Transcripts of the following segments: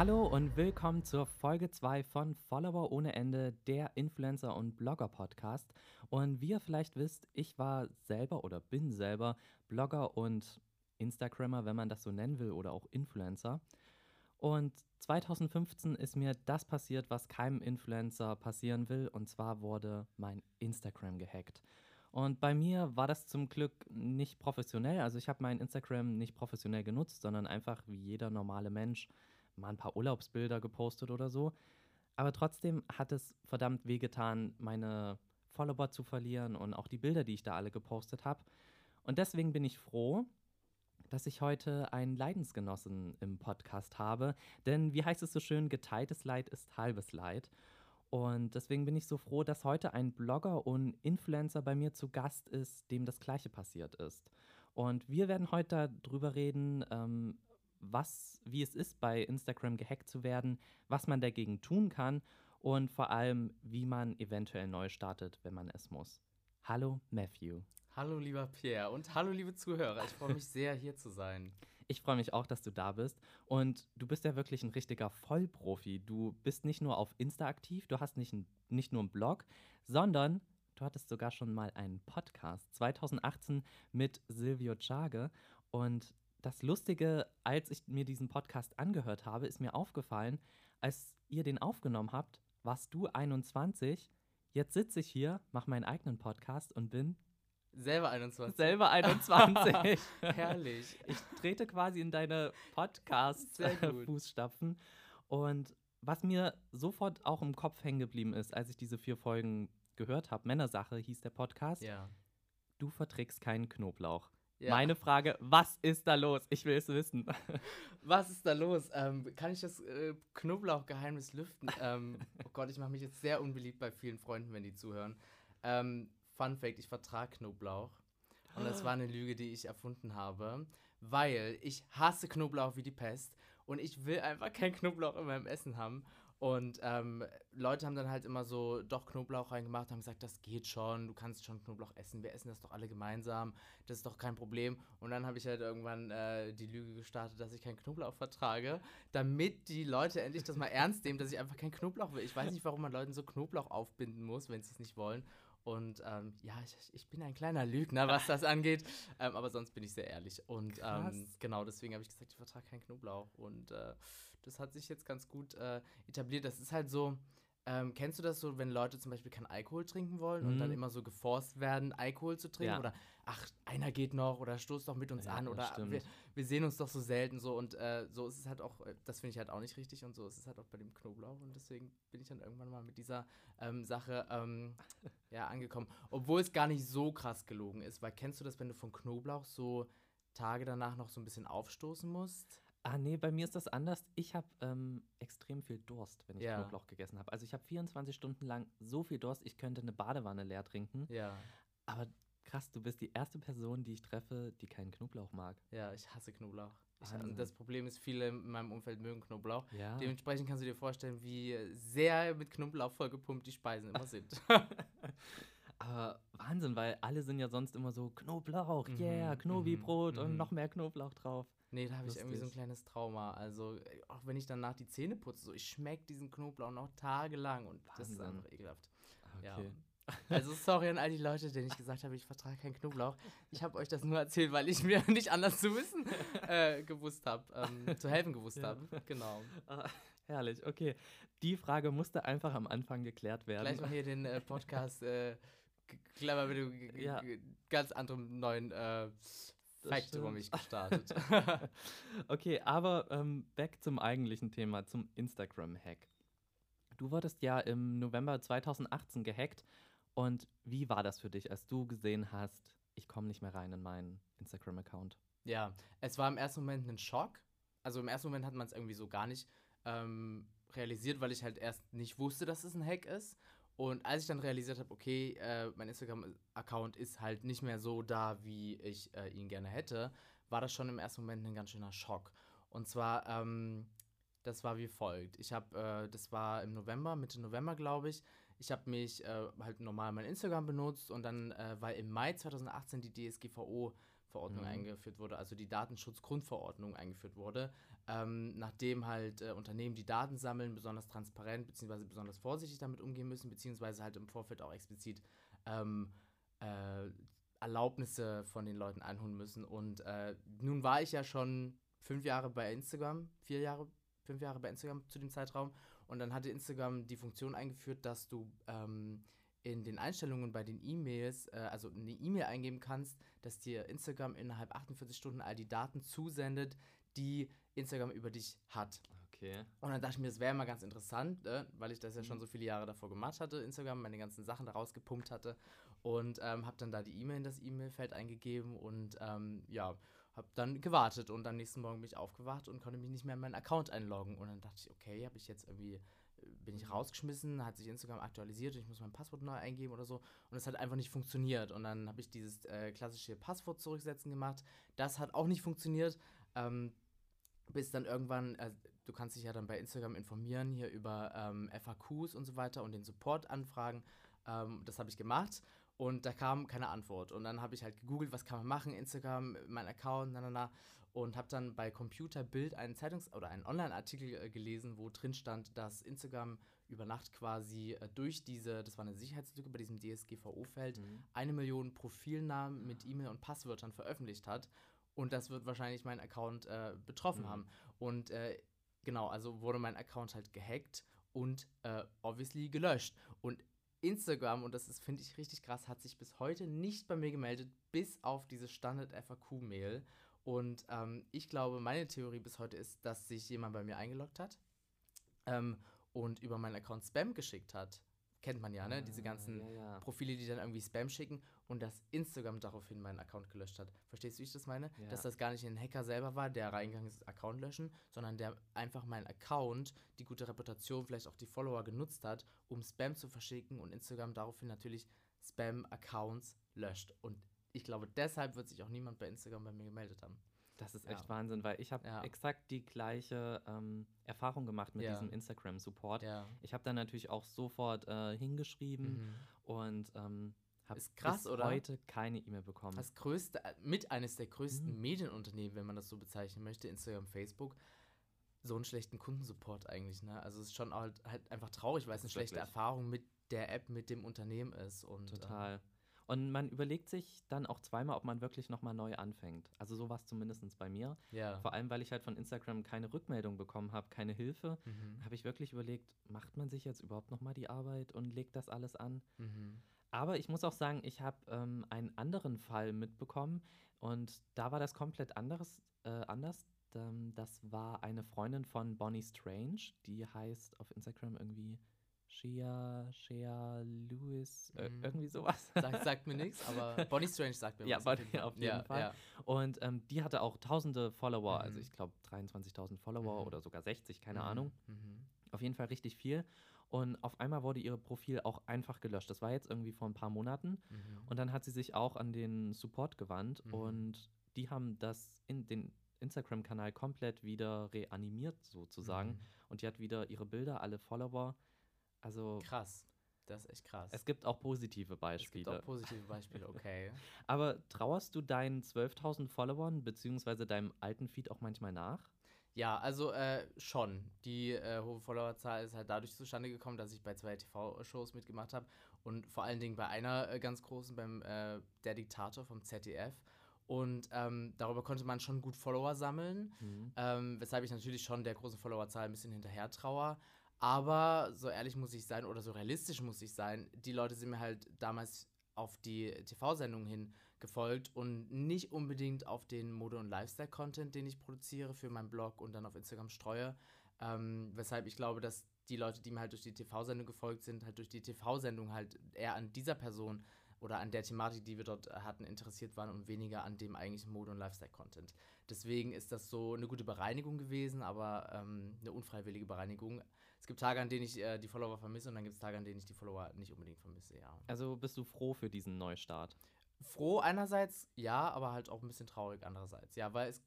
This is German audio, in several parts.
Hallo und willkommen zur Folge 2 von Follower ohne Ende, der Influencer- und Blogger-Podcast. Und wie ihr vielleicht wisst, ich war selber oder bin selber Blogger und Instagrammer, wenn man das so nennen will, oder auch Influencer. Und 2015 ist mir das passiert, was keinem Influencer passieren will, und zwar wurde mein Instagram gehackt. Und bei mir war das zum Glück nicht professionell. Also ich habe mein Instagram nicht professionell genutzt, sondern einfach wie jeder normale Mensch mal ein paar Urlaubsbilder gepostet oder so. Aber trotzdem hat es verdammt wehgetan, meine Follower zu verlieren und auch die Bilder, die ich da alle gepostet habe. Und deswegen bin ich froh, dass ich heute einen Leidensgenossen im Podcast habe. Denn wie heißt es so schön, geteiltes Leid ist halbes Leid. Und deswegen bin ich so froh, dass heute ein Blogger und Influencer bei mir zu Gast ist, dem das Gleiche passiert ist. Und wir werden heute darüber reden, ähm, was, wie es ist, bei Instagram gehackt zu werden, was man dagegen tun kann und vor allem, wie man eventuell neu startet, wenn man es muss. Hallo Matthew. Hallo lieber Pierre und hallo liebe Zuhörer. Ich freue mich sehr, hier zu sein. Ich freue mich auch, dass du da bist. Und du bist ja wirklich ein richtiger Vollprofi. Du bist nicht nur auf Insta aktiv, du hast nicht, ein, nicht nur einen Blog, sondern du hattest sogar schon mal einen Podcast 2018 mit Silvio Chage. Und das Lustige, als ich mir diesen Podcast angehört habe, ist mir aufgefallen, als ihr den aufgenommen habt, warst du 21. Jetzt sitze ich hier, mache meinen eigenen Podcast und bin Selber 21. Selber 21. Herrlich. Ich trete quasi in deine Podcast-Fußstapfen. Und was mir sofort auch im Kopf hängen geblieben ist, als ich diese vier Folgen gehört habe, Männersache hieß der Podcast. Ja. Du verträgst keinen Knoblauch. Ja. Meine Frage, was ist da los? Ich will es wissen. Was ist da los? Ähm, kann ich das äh, Knoblauchgeheimnis lüften? Ähm, oh Gott, ich mache mich jetzt sehr unbeliebt bei vielen Freunden, wenn die zuhören. Ähm, Fun Fact: Ich vertrage Knoblauch. Und das war eine Lüge, die ich erfunden habe, weil ich hasse Knoblauch wie die Pest und ich will einfach kein Knoblauch in meinem Essen haben. Und ähm, Leute haben dann halt immer so doch Knoblauch reingemacht, haben gesagt, das geht schon, du kannst schon Knoblauch essen, wir essen das doch alle gemeinsam, das ist doch kein Problem. Und dann habe ich halt irgendwann äh, die Lüge gestartet, dass ich keinen Knoblauch vertrage, damit die Leute endlich das mal ernst nehmen, dass ich einfach keinen Knoblauch will. Ich weiß nicht, warum man Leuten so Knoblauch aufbinden muss, wenn sie es nicht wollen. Und ähm, ja, ich, ich bin ein kleiner Lügner, was das angeht. Ähm, aber sonst bin ich sehr ehrlich. Und ähm, genau deswegen habe ich gesagt, ich vertrage keinen Knoblauch. Und äh, das hat sich jetzt ganz gut äh, etabliert. Das ist halt so. Ähm, kennst du das so, wenn Leute zum Beispiel keinen Alkohol trinken wollen und Mhm. dann immer so geforst werden, Alkohol zu trinken? Ja. Oder ach, einer geht noch oder stoß doch mit uns Ja, an oder wir, wir sehen uns doch so selten so und äh, so ist es halt auch, äh, das finde ich halt auch nicht richtig und so ist es halt auch bei dem Knoblauch und deswegen bin ich dann irgendwann mal mit dieser ähm, Sache ähm, ja, angekommen. Obwohl es gar nicht so krass gelogen ist, weil kennst du das, wenn du von Knoblauch so Tage danach noch so ein bisschen aufstoßen musst? Ah, nee, bei mir ist das anders. Ich habe ähm, extrem viel Durst, wenn ich Ja. Knoblauch gegessen habe. Also ich habe 24 Stunden lang so viel Durst, ich könnte eine Badewanne leer trinken. Ja, Aber krass, du bist die erste Person, die ich treffe, die keinen Knoblauch mag. ja, ich hasse Knoblauch. Ich, und das Problem ist, viele in meinem Umfeld mögen Knoblauch. Ja. Dementsprechend kannst du dir vorstellen, wie sehr mit Knoblauch vollgepumpt die Speisen immer sind. Aber Wahnsinn, weil alle sind ja sonst immer so Knoblauch, Mhm, yeah, Knobi-Brot mhm, und mhm. noch mehr Knoblauch drauf. Nee, da habe ich irgendwie so ein kleines Trauma. Also, äh, auch wenn ich danach die Zähne putze, so, ich schmecke diesen Knoblauch noch tagelang und das ist Wahnsinn. einfach ekelhaft. Ja. Okay. Also, sorry an all die Leute, denen ich gesagt habe, ich vertrage keinen Knoblauch. Ich habe euch das nur erzählt, weil ich mir nicht anders zu wissen äh, gewusst habe, ähm, zu helfen gewusst Ja. habe. Genau. Ah, herrlich, okay. Die Frage musste einfach am Anfang geklärt werden. Gleich mal hier den äh, Podcast äh, clever mit g- Ja. ganz anderen neuen äh, Fact über mich gestartet. Okay, aber ähm, back zum eigentlichen Thema, zum Instagram-Hack. Du wurdest ja im November 2018 gehackt. Und wie war das für dich, als du gesehen hast, ich komme nicht mehr rein in meinen Instagram-Account? Ja, es war im ersten Moment ein Schock. Also im ersten Moment hat man es irgendwie so gar nicht ähm, realisiert, weil ich halt erst nicht wusste, dass es ein Hack ist. Und als ich dann realisiert habe, okay, äh, mein Instagram-Account ist halt nicht mehr so da, wie ich äh, ihn gerne hätte, war das schon im ersten Moment ein ganz schöner Schock. Und zwar, ähm, das war wie folgt. Ich habe, äh, das war im November, Mitte November, glaube ich. Ich habe mich äh, halt normal mein Instagram benutzt und dann, äh, weil im Mai 2018 die DSGVO Verordnung Mhm. eingeführt wurde, also die Datenschutzgrundverordnung eingeführt wurde, ähm, nachdem halt äh, Unternehmen, die Daten sammeln, besonders transparent bzw. besonders vorsichtig damit umgehen müssen, beziehungsweise halt im Vorfeld auch explizit ähm, äh, Erlaubnisse von den Leuten einholen müssen. Und äh, nun war ich ja schon fünf Jahre bei Instagram, vier Jahre, fünf Jahre bei Instagram zu dem Zeitraum. Und dann hatte Instagram die Funktion eingeführt, dass du ähm, in den Einstellungen bei den E-Mails, äh, also eine E-Mail eingeben kannst, dass dir Instagram innerhalb 48 Stunden all die Daten zusendet, die Instagram über dich hat. Okay. Und dann dachte ich mir, das wäre mal ganz interessant, ne? weil ich das ja schon Mhm. so viele Jahre davor gemacht hatte, Instagram, meine ganzen Sachen da rausgepumpt hatte. Und ähm, habe dann da die E-Mail in das E-Mail-Feld eingegeben und ähm, ja, habe dann gewartet. Und am nächsten Morgen bin ich aufgewacht und konnte mich nicht mehr in meinen Account einloggen. Und dann dachte ich, okay, habe ich jetzt irgendwie, äh, bin ich rausgeschmissen, hat sich Instagram aktualisiert und ich muss mein Passwort neu eingeben oder so. Und es hat einfach nicht funktioniert. Und dann habe ich dieses äh, klassische Passwort zurücksetzen gemacht. Das hat auch nicht funktioniert. Ähm, bis dann irgendwann, äh, du kannst dich ja dann bei Instagram informieren, hier über ähm, FAQs und so weiter und den Support anfragen. Ähm, das habe ich gemacht und da kam keine Antwort. Und dann habe ich halt gegoogelt, was kann man machen, Instagram, mein Account, na, na, na. Und habe dann bei Computerbild einen Zeitungs- oder einen Online-Artikel äh, gelesen, wo drin stand, dass Instagram über Nacht quasi äh, durch diese, das war eine Sicherheitslücke bei diesem DSGVO-Feld, Mhm. eine Million Profilnamen mit E-Mail und Passwörtern veröffentlicht hat. Und das wird wahrscheinlich meinen Account äh, betroffen Mhm. haben. Und äh, genau, also wurde mein Account halt gehackt und äh, obviously gelöscht. Und Instagram, und das ist, finde ich, richtig krass, hat sich bis heute nicht bei mir gemeldet, bis auf diese Standard-FAQ-Mail. Und ähm, ich glaube, meine Theorie bis heute ist, dass sich jemand bei mir eingeloggt hat ähm, und über meinen Account Spam geschickt hat. Kennt man ja, ne? Diese Ah, ganzen ja, ja. Profile, die dann irgendwie Spam schicken und dass Instagram daraufhin meinen Account gelöscht hat. Verstehst du, wie ich das meine? Ja. Dass das gar nicht ein Hacker selber war, der reingegangen ist, Account löschen, sondern der einfach meinen Account, die gute Reputation, vielleicht auch die Follower genutzt hat, um Spam zu verschicken und Instagram daraufhin natürlich Spam-Accounts löscht. Und ich glaube, deshalb wird sich auch niemand bei Instagram bei mir gemeldet haben. Das ist Ja. echt Wahnsinn, weil ich habe Ja. exakt die gleiche ähm, Erfahrung gemacht mit Ja. diesem Instagram-Support. Ja. Ich habe dann natürlich auch sofort äh, hingeschrieben Mhm. und ähm, habe bis oder? heute keine E-Mail bekommen. Das größte, äh, mit eines der größten Mhm. Medienunternehmen, wenn man das so bezeichnen möchte, Instagram, Facebook, so einen schlechten Kundensupport eigentlich, ne? Also es ist schon halt, halt einfach traurig, weil es eine schlechte wirklich. Erfahrung mit der App, mit dem Unternehmen ist. Und, ähm, Total. Und man überlegt sich dann auch zweimal, ob man wirklich nochmal neu anfängt. Also so war es zumindest bei mir. ja. Vor allem, weil ich halt von Instagram keine Rückmeldung bekommen habe, keine Hilfe, Mhm. habe ich wirklich überlegt, macht man sich jetzt überhaupt nochmal die Arbeit und legt das alles an? Mhm. Aber ich muss auch sagen, ich habe ähm, einen anderen Fall mitbekommen und da war das komplett anderes, äh, anders. Ähm, das war eine Freundin von Bonnie Strange, die heißt auf Instagram irgendwie Shea, Shea Lewis, äh, Mhm. irgendwie sowas. Sagt, sagt mir nichts, aber Bonnie Strange sagt mir Ja, was. Bonnie auf jeden ja, Fall. Ja. Und ähm, die hatte auch tausende Follower, also Mhm. ich glaube 23.000 Follower Mhm. oder sogar 60, keine Mhm. Ahnung. Mhm. Auf jeden Fall richtig viel. Und auf einmal wurde ihr Profil auch einfach gelöscht. Das war jetzt irgendwie vor ein paar Monaten. Mhm. Und dann hat sie sich auch an den Support gewandt Mhm. und die haben das in den Instagram-Kanal komplett wieder reanimiert sozusagen. Und die hat wieder ihre Bilder, alle Follower. Also Krass. Das ist echt krass. es gibt auch positive es gibt Beispiele. auch positive Beispiele, okay. Aber trauerst du deinen 12.000 Followern beziehungsweise deinem alten Feed auch manchmal nach? Ja, also äh, schon. Die äh, hohe Followerzahl ist halt dadurch zustande gekommen, dass ich bei zwei TV-Shows mitgemacht habe und vor allen Dingen bei einer äh, ganz großen, beim äh, Der Diktator vom ZDF. Und ähm, darüber konnte man schon gut Follower sammeln, Mhm. ähm, weshalb ich natürlich schon der großen Followerzahl ein bisschen hinterher traue. Aber so ehrlich muss ich sein oder so realistisch muss ich sein, die Leute sind mir halt damals auf die TV-Sendung hin gefolgt und nicht unbedingt auf den Mode- und Lifestyle-Content, den ich produziere für meinen Blog und dann auf Instagram streue. Ähm, weshalb ich glaube, dass die Leute, die mir halt durch die TV-Sendung gefolgt sind, halt durch die TV-Sendung halt eher an dieser Person oder an der Thematik, die wir dort äh, hatten, interessiert waren und weniger an dem eigentlichen Mode- und Lifestyle-Content. Deswegen ist das so eine gute Bereinigung gewesen, aber ähm, eine unfreiwillige Bereinigung. Es gibt Tage, an denen ich äh, die Follower vermisse und dann gibt es Tage, an denen ich die Follower nicht unbedingt vermisse, ja. Also bist du froh für diesen Neustart? Froh einerseits, ja, aber halt auch ein bisschen traurig andererseits. Ja, weil es,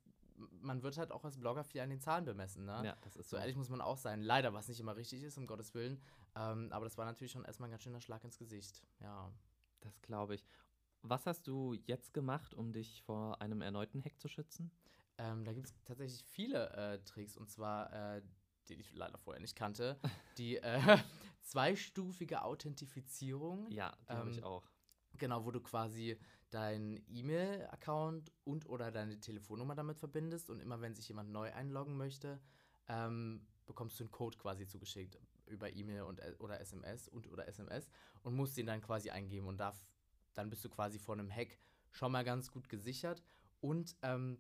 man wird halt auch als Blogger viel an den Zahlen bemessen, ne? Ja, das ist So ehrlich muss man auch sein. Leider, was nicht immer richtig ist, um Gottes Willen. Ähm, aber das war natürlich schon erstmal ein ganz schöner Schlag ins Gesicht. Ja. Das glaube ich. Was hast du jetzt gemacht, um dich vor einem erneuten Hack zu schützen? Ähm, da gibt es tatsächlich viele äh, Tricks und zwar, äh, die ich leider vorher nicht kannte. die äh, zweistufige Authentifizierung. Ja, die habe ich Ähm, auch. Genau, wo du quasi deinen E-Mail-Account und oder deine Telefonnummer damit verbindest und immer wenn sich jemand neu einloggen möchte, ähm, bekommst du einen Code quasi zugeschickt über E-Mail und äh, oder SMS und oder SMS und musst den dann quasi eingeben und darf, dann bist du quasi vor einem Hack schon mal ganz gut gesichert und ähm,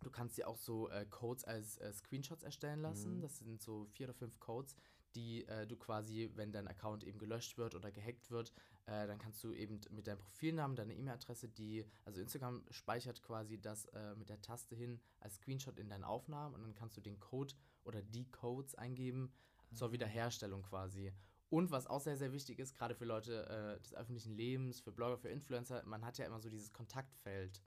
du kannst dir auch so äh, Codes als äh, Screenshots erstellen lassen. Mhm. Das sind so vier oder fünf Codes, die äh, du quasi, wenn dein Account eben gelöscht wird oder gehackt wird, äh, dann kannst du eben mit deinem Profilnamen, deiner E-Mail-Adresse, die, also Instagram speichert quasi das äh, mit der Taste hin als Screenshot in deinen Aufnahmen und dann kannst du den Code oder die Codes eingeben zur Wiederherstellung quasi. Und was auch sehr, sehr wichtig ist, gerade für Leute äh, des öffentlichen Lebens, für Blogger, für Influencer, man hat ja immer so dieses Kontaktfeld.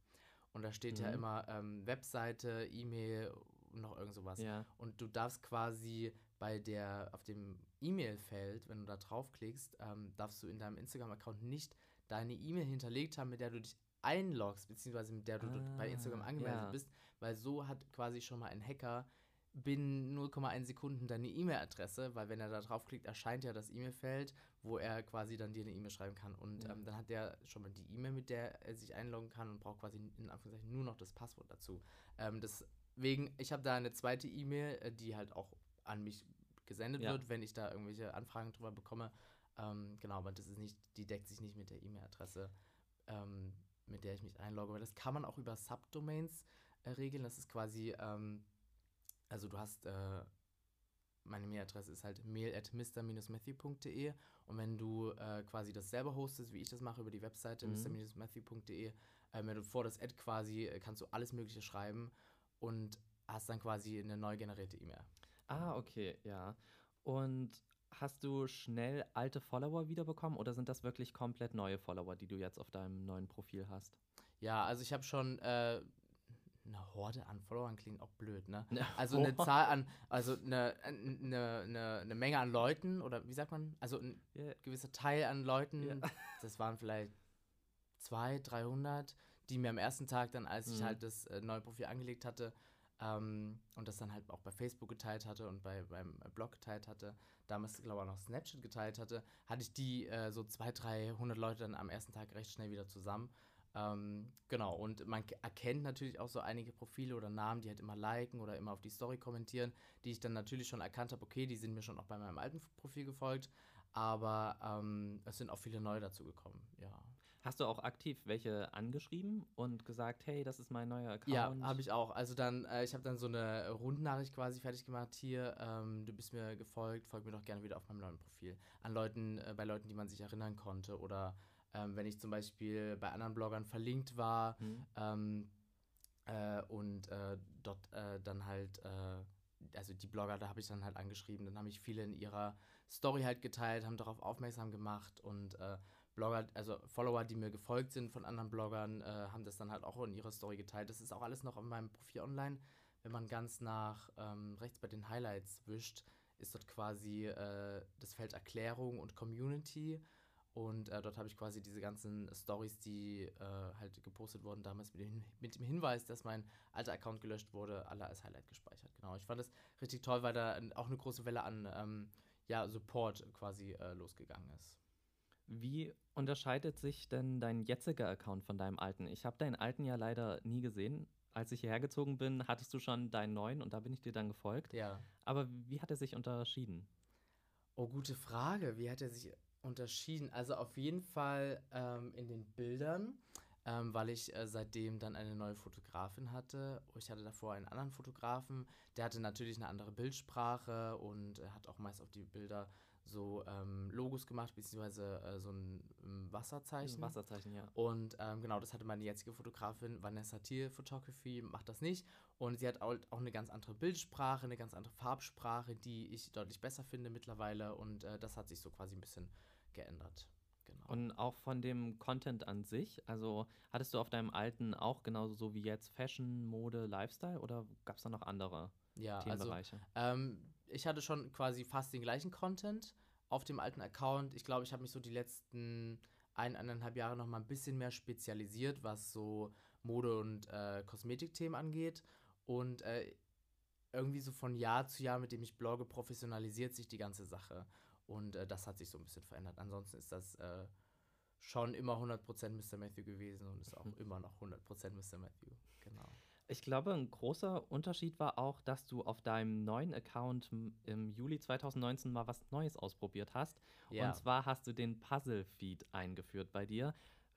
Und da steht ja Mhm. immer ähm, Webseite, E-Mail und noch irgend sowas. Ja. Und du darfst quasi bei der, auf dem E-Mail-Feld, wenn du da draufklickst, ähm, darfst du in deinem Instagram-Account nicht deine E-Mail hinterlegt haben, mit der du dich einloggst, beziehungsweise mit der du dort bei Instagram Ah, angemeldet ja. bist, weil so hat quasi schon mal ein Hacker binnen 0,1 Sekunden deine E-Mail-Adresse, weil wenn er da draufklickt, erscheint ja das E-Mail-Feld, wo er quasi dann dir eine E-Mail schreiben kann. Und Ja. ähm, dann hat der schon mal die E-Mail, mit der er sich einloggen kann und braucht quasi in Anführungszeichen nur noch das Passwort dazu. Ähm, deswegen, ich habe da eine zweite E-Mail, äh, die halt auch an mich gesendet Ja. wird, wenn ich da irgendwelche Anfragen drüber bekomme. Ähm, genau, aber das ist nicht, die deckt sich nicht mit der E-Mail-Adresse, ähm, mit der ich mich einlogge. Weil das kann man auch über Subdomains äh, regeln. Das ist quasi, ähm, also du hast, äh, meine Mail-Adresse ist halt mail at mr-matthew.de und wenn du äh, quasi das selber hostest, wie ich das mache über die Webseite Mhm. mr-matthew.de, äh, wenn du vor das Ad quasi, äh, kannst du alles mögliche schreiben und hast dann quasi eine neu generierte E-Mail. Ah, okay, ja. Und hast du schnell alte Follower wiederbekommen oder sind das wirklich komplett neue Follower, die du jetzt auf deinem neuen Profil hast? Ja, also ich habe schon äh, eine Horde an Followern klingt auch blöd, ne? Also eine oh. Zahl an, also eine, eine, eine, eine Menge an Leuten oder wie sagt man? Also ein Ja, gewisser Teil an Leuten, Ja. das waren vielleicht 200, 300, die mir am ersten Tag dann, als ich Mhm. halt das äh, neue Profil angelegt hatte ähm, und das dann halt auch bei Facebook geteilt hatte und bei, beim Blog geteilt hatte, damals glaube ich auch noch Snapchat geteilt hatte, hatte ich die äh, so 200, 300 Leute dann am ersten Tag recht schnell wieder zusammen. Ähm, genau, und man erkennt natürlich auch so einige Profile oder Namen, die halt immer liken oder immer auf die Story kommentieren, die ich dann natürlich schon erkannt habe, okay, die sind mir schon auch bei meinem alten Profil gefolgt, aber ähm, es sind auch viele neue dazu gekommen, ja. Hast du auch aktiv welche angeschrieben und gesagt, hey, das ist mein neuer Account? Ja, habe ich auch. Also dann, äh, ich habe dann so eine Rundnachricht quasi fertig gemacht. Hier, ähm, du bist mir gefolgt, folg mir doch gerne wieder auf meinem neuen Profil. An Leuten, äh, bei Leuten, die man sich erinnern konnte. Oder ähm, wenn ich zum Beispiel bei anderen Bloggern verlinkt war Hm. ähm, äh, und äh, dort äh, dann halt, äh, also die Blogger, da habe ich dann halt angeschrieben. Dann habe ich viele in ihrer Story halt geteilt, haben darauf aufmerksam gemacht und äh, Blogger, also Follower, die mir gefolgt sind von anderen Bloggern, haben das dann halt auch in ihrer Story geteilt. Das ist auch alles noch auf meinem Profil online. Wenn man ganz nach ähm, rechts bei den Highlights wischt, ist dort quasi äh, das Feld Erklärung und Community. Und äh, dort habe ich quasi diese ganzen Stories, die äh, halt gepostet wurden, damals mit dem, mit dem Hinweis, dass mein alter Account gelöscht wurde, alle als Highlight gespeichert. Genau, ich fand das richtig toll, weil da auch eine große Welle an ähm, ja, Support quasi äh, losgegangen ist. Wie unterscheidet sich denn dein jetziger Account von deinem alten? Ich habe deinen alten ja leider nie gesehen. Als ich hierher gezogen bin, hattest du schon deinen neuen und da bin ich dir dann gefolgt. Ja. Aber wie hat er sich unterschieden? Oh, gute Frage. Wie hat er sich unterschieden? Also auf jeden Fall ähm, in den Bildern, ähm, weil ich äh, seitdem dann eine neue Fotografin hatte. Ich hatte davor einen anderen Fotografen, der hatte natürlich eine andere Bildsprache und er hat auch meist auf die Bilder so ähm, Logos gemacht, beziehungsweise äh, so ein ähm, Wasserzeichen. Wasserzeichen, ja. Und ähm, genau, das hatte meine jetzige Fotografin, Vanessa Thiel Photography, macht das nicht. Und sie hat auch, auch eine ganz andere Bildsprache, eine ganz andere Farbsprache, die ich deutlich besser finde mittlerweile. Und äh, das hat sich so quasi ein bisschen geändert. Genau. Und auch von dem Content an sich, also hattest du auf deinem alten auch genauso so wie jetzt Fashion, Mode, Lifestyle oder gab es da noch andere ja, also Themenbereiche? ähm, ich hatte schon quasi fast den gleichen Content auf dem alten Account. Ich glaube, ich habe mich so die letzten ein, eineinhalb Jahre noch mal ein bisschen mehr spezialisiert, was so Mode- und äh, Kosmetikthemen angeht. Und äh, irgendwie so von Jahr zu Jahr, mit dem ich blogge, professionalisiert sich die ganze Sache. Und äh, das hat sich so ein bisschen verändert. Ansonsten ist das äh, schon immer 100% Mr. Matthew gewesen und ist auch mhm. immer noch 100% Mr. Matthew. Genau. Ich glaube, ein großer Unterschied war auch, dass du auf deinem neuen Account im Juli 2019 mal was Neues ausprobiert hast. Ja. Und zwar hast du den Puzzle-Feed eingeführt bei dir.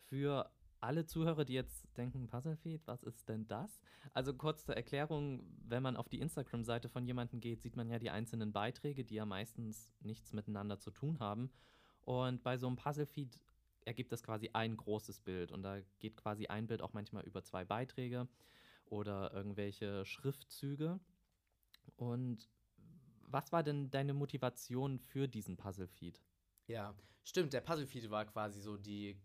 Für alle Zuhörer, die jetzt denken, Puzzle-Feed, was ist denn das? Also kurz zur Erklärung, wenn man auf die Instagram-Seite von jemandem geht, sieht man ja die einzelnen Beiträge, die ja meistens nichts miteinander zu tun haben. Und bei so einem Puzzle-Feed ergibt das quasi ein großes Bild. Und da geht quasi ein Bild auch manchmal über zwei Beiträge oder irgendwelche Schriftzüge. Und was war denn deine Motivation für diesen Puzzle-Feed? Ja, stimmt. Der Puzzle-Feed war quasi so die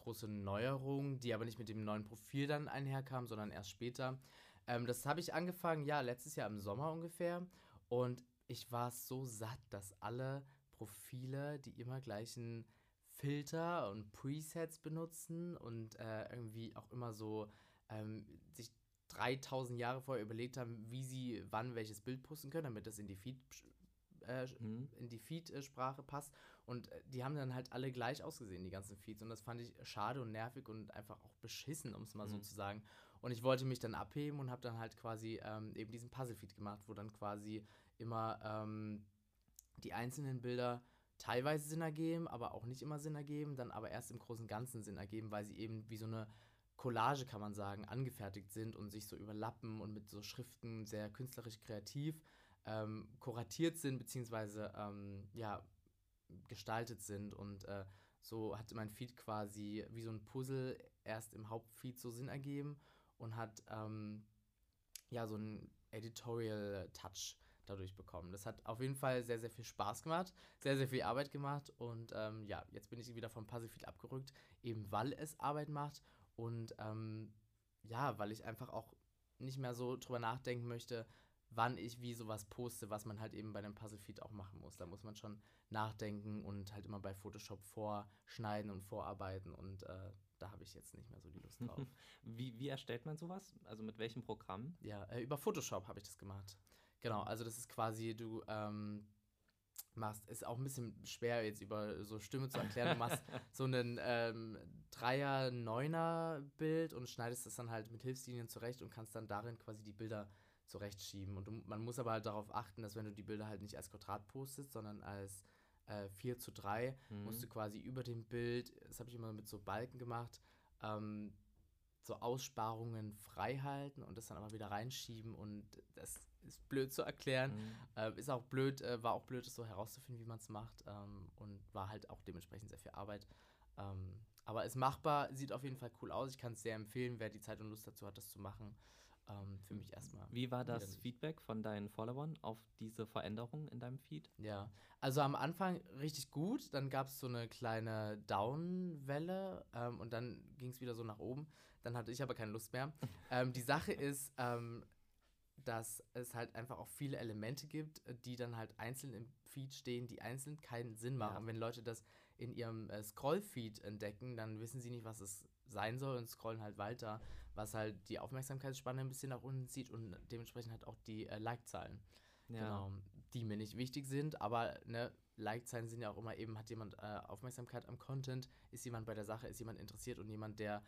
große Neuerung, die aber nicht mit dem neuen Profil dann einherkam, sondern erst später. Ähm, das habe ich angefangen, ja, letztes Jahr im Sommer ungefähr. Und ich war so satt, dass alle Profile die immer gleichen Filter und Presets benutzen und äh, irgendwie auch immer so ähm, sich 3000 Jahre vorher überlegt haben, wie sie wann welches Bild posten können, damit das in die Feed äh, mhm. in die Feed-Sprache passt. Und äh, die haben dann halt alle gleich ausgesehen, die ganzen Feeds. Und das fand ich schade und nervig und einfach auch beschissen, um es mal mhm. so zu sagen. Und ich wollte mich dann abheben und habe dann halt quasi ähm, eben diesen Puzzle-Feed gemacht, wo dann quasi immer ähm, die einzelnen Bilder teilweise Sinn ergeben, aber auch nicht immer Sinn ergeben, dann aber erst im großen Ganzen Sinn ergeben, weil sie eben wie so eine Collage, kann man sagen, angefertigt sind und sich so überlappen und mit so Schriften sehr künstlerisch kreativ ähm, kuratiert sind, beziehungsweise ähm, ja, gestaltet sind. Und äh, so hat mein Feed quasi wie so ein Puzzle erst im Hauptfeed so Sinn ergeben und hat ähm, ja so einen Editorial-Touch dadurch bekommen. Das hat auf jeden Fall sehr, sehr viel Spaß gemacht, sehr, sehr viel Arbeit gemacht und ähm, ja, jetzt bin ich wieder vom Puzzle-Feed abgerückt, eben weil es Arbeit macht und ähm, ja, weil ich einfach auch nicht mehr so drüber nachdenken möchte, wann ich wie sowas poste, was man halt eben bei einem Puzzle-Feed auch machen muss. Da muss man schon nachdenken und halt immer bei Photoshop vorschneiden und vorarbeiten und äh, da habe ich jetzt nicht mehr so die Lust drauf. wie, wie erstellt man sowas? Also mit welchem Programm? Ja, äh, über Photoshop habe ich das gemacht. Genau, also das ist quasi, du ähm, machst, ist auch ein bisschen schwer jetzt über so Stimme zu erklären. Du machst so einen ähm, Dreier-, Neuner-Bild und schneidest das dann halt mit Hilfslinien zurecht und kannst dann darin quasi die Bilder zurechtschieben. Und du, man muss aber halt darauf achten, dass wenn du die Bilder halt nicht als Quadrat postest, sondern als äh, 4 zu 3, mhm. musst du quasi über dem Bild, das habe ich immer mit so Balken gemacht, ähm, so Aussparungen frei halten und das dann aber wieder reinschieben und das ist blöd zu erklären. Mhm. Äh, ist auch blöd, äh, war auch blöd, das so herauszufinden, wie man es macht ähm, und war halt auch dementsprechend sehr viel Arbeit. Ähm, aber ist machbar, sieht auf jeden Fall cool aus. Ich kann es sehr empfehlen, wer die Zeit und Lust dazu hat, das zu machen. Ähm, für mich erstmal. Wie war das Feedback von deinen Followern auf diese Veränderung in deinem Feed? Ja, also am Anfang richtig gut, dann gab es so eine kleine Down-Welle ähm, und dann ging es wieder so nach oben. Dann hatte ich aber keine Lust mehr. ähm, die Sache ist, ähm, dass es halt einfach auch viele Elemente gibt, die dann halt einzeln im Feed stehen, die einzeln keinen Sinn machen. Ja. Wenn Leute das in ihrem äh, Scroll-Feed entdecken, dann wissen sie nicht, was es sein soll und scrollen halt weiter, was halt die Aufmerksamkeitsspanne ein bisschen nach unten zieht und dementsprechend halt auch die äh, Like-Zahlen. Ja. Genau, die mir nicht wichtig sind, aber ne, Like-Zahlen sind ja auch immer eben, hat jemand äh, Aufmerksamkeit am Content, ist jemand bei der Sache, ist jemand interessiert und jemand, der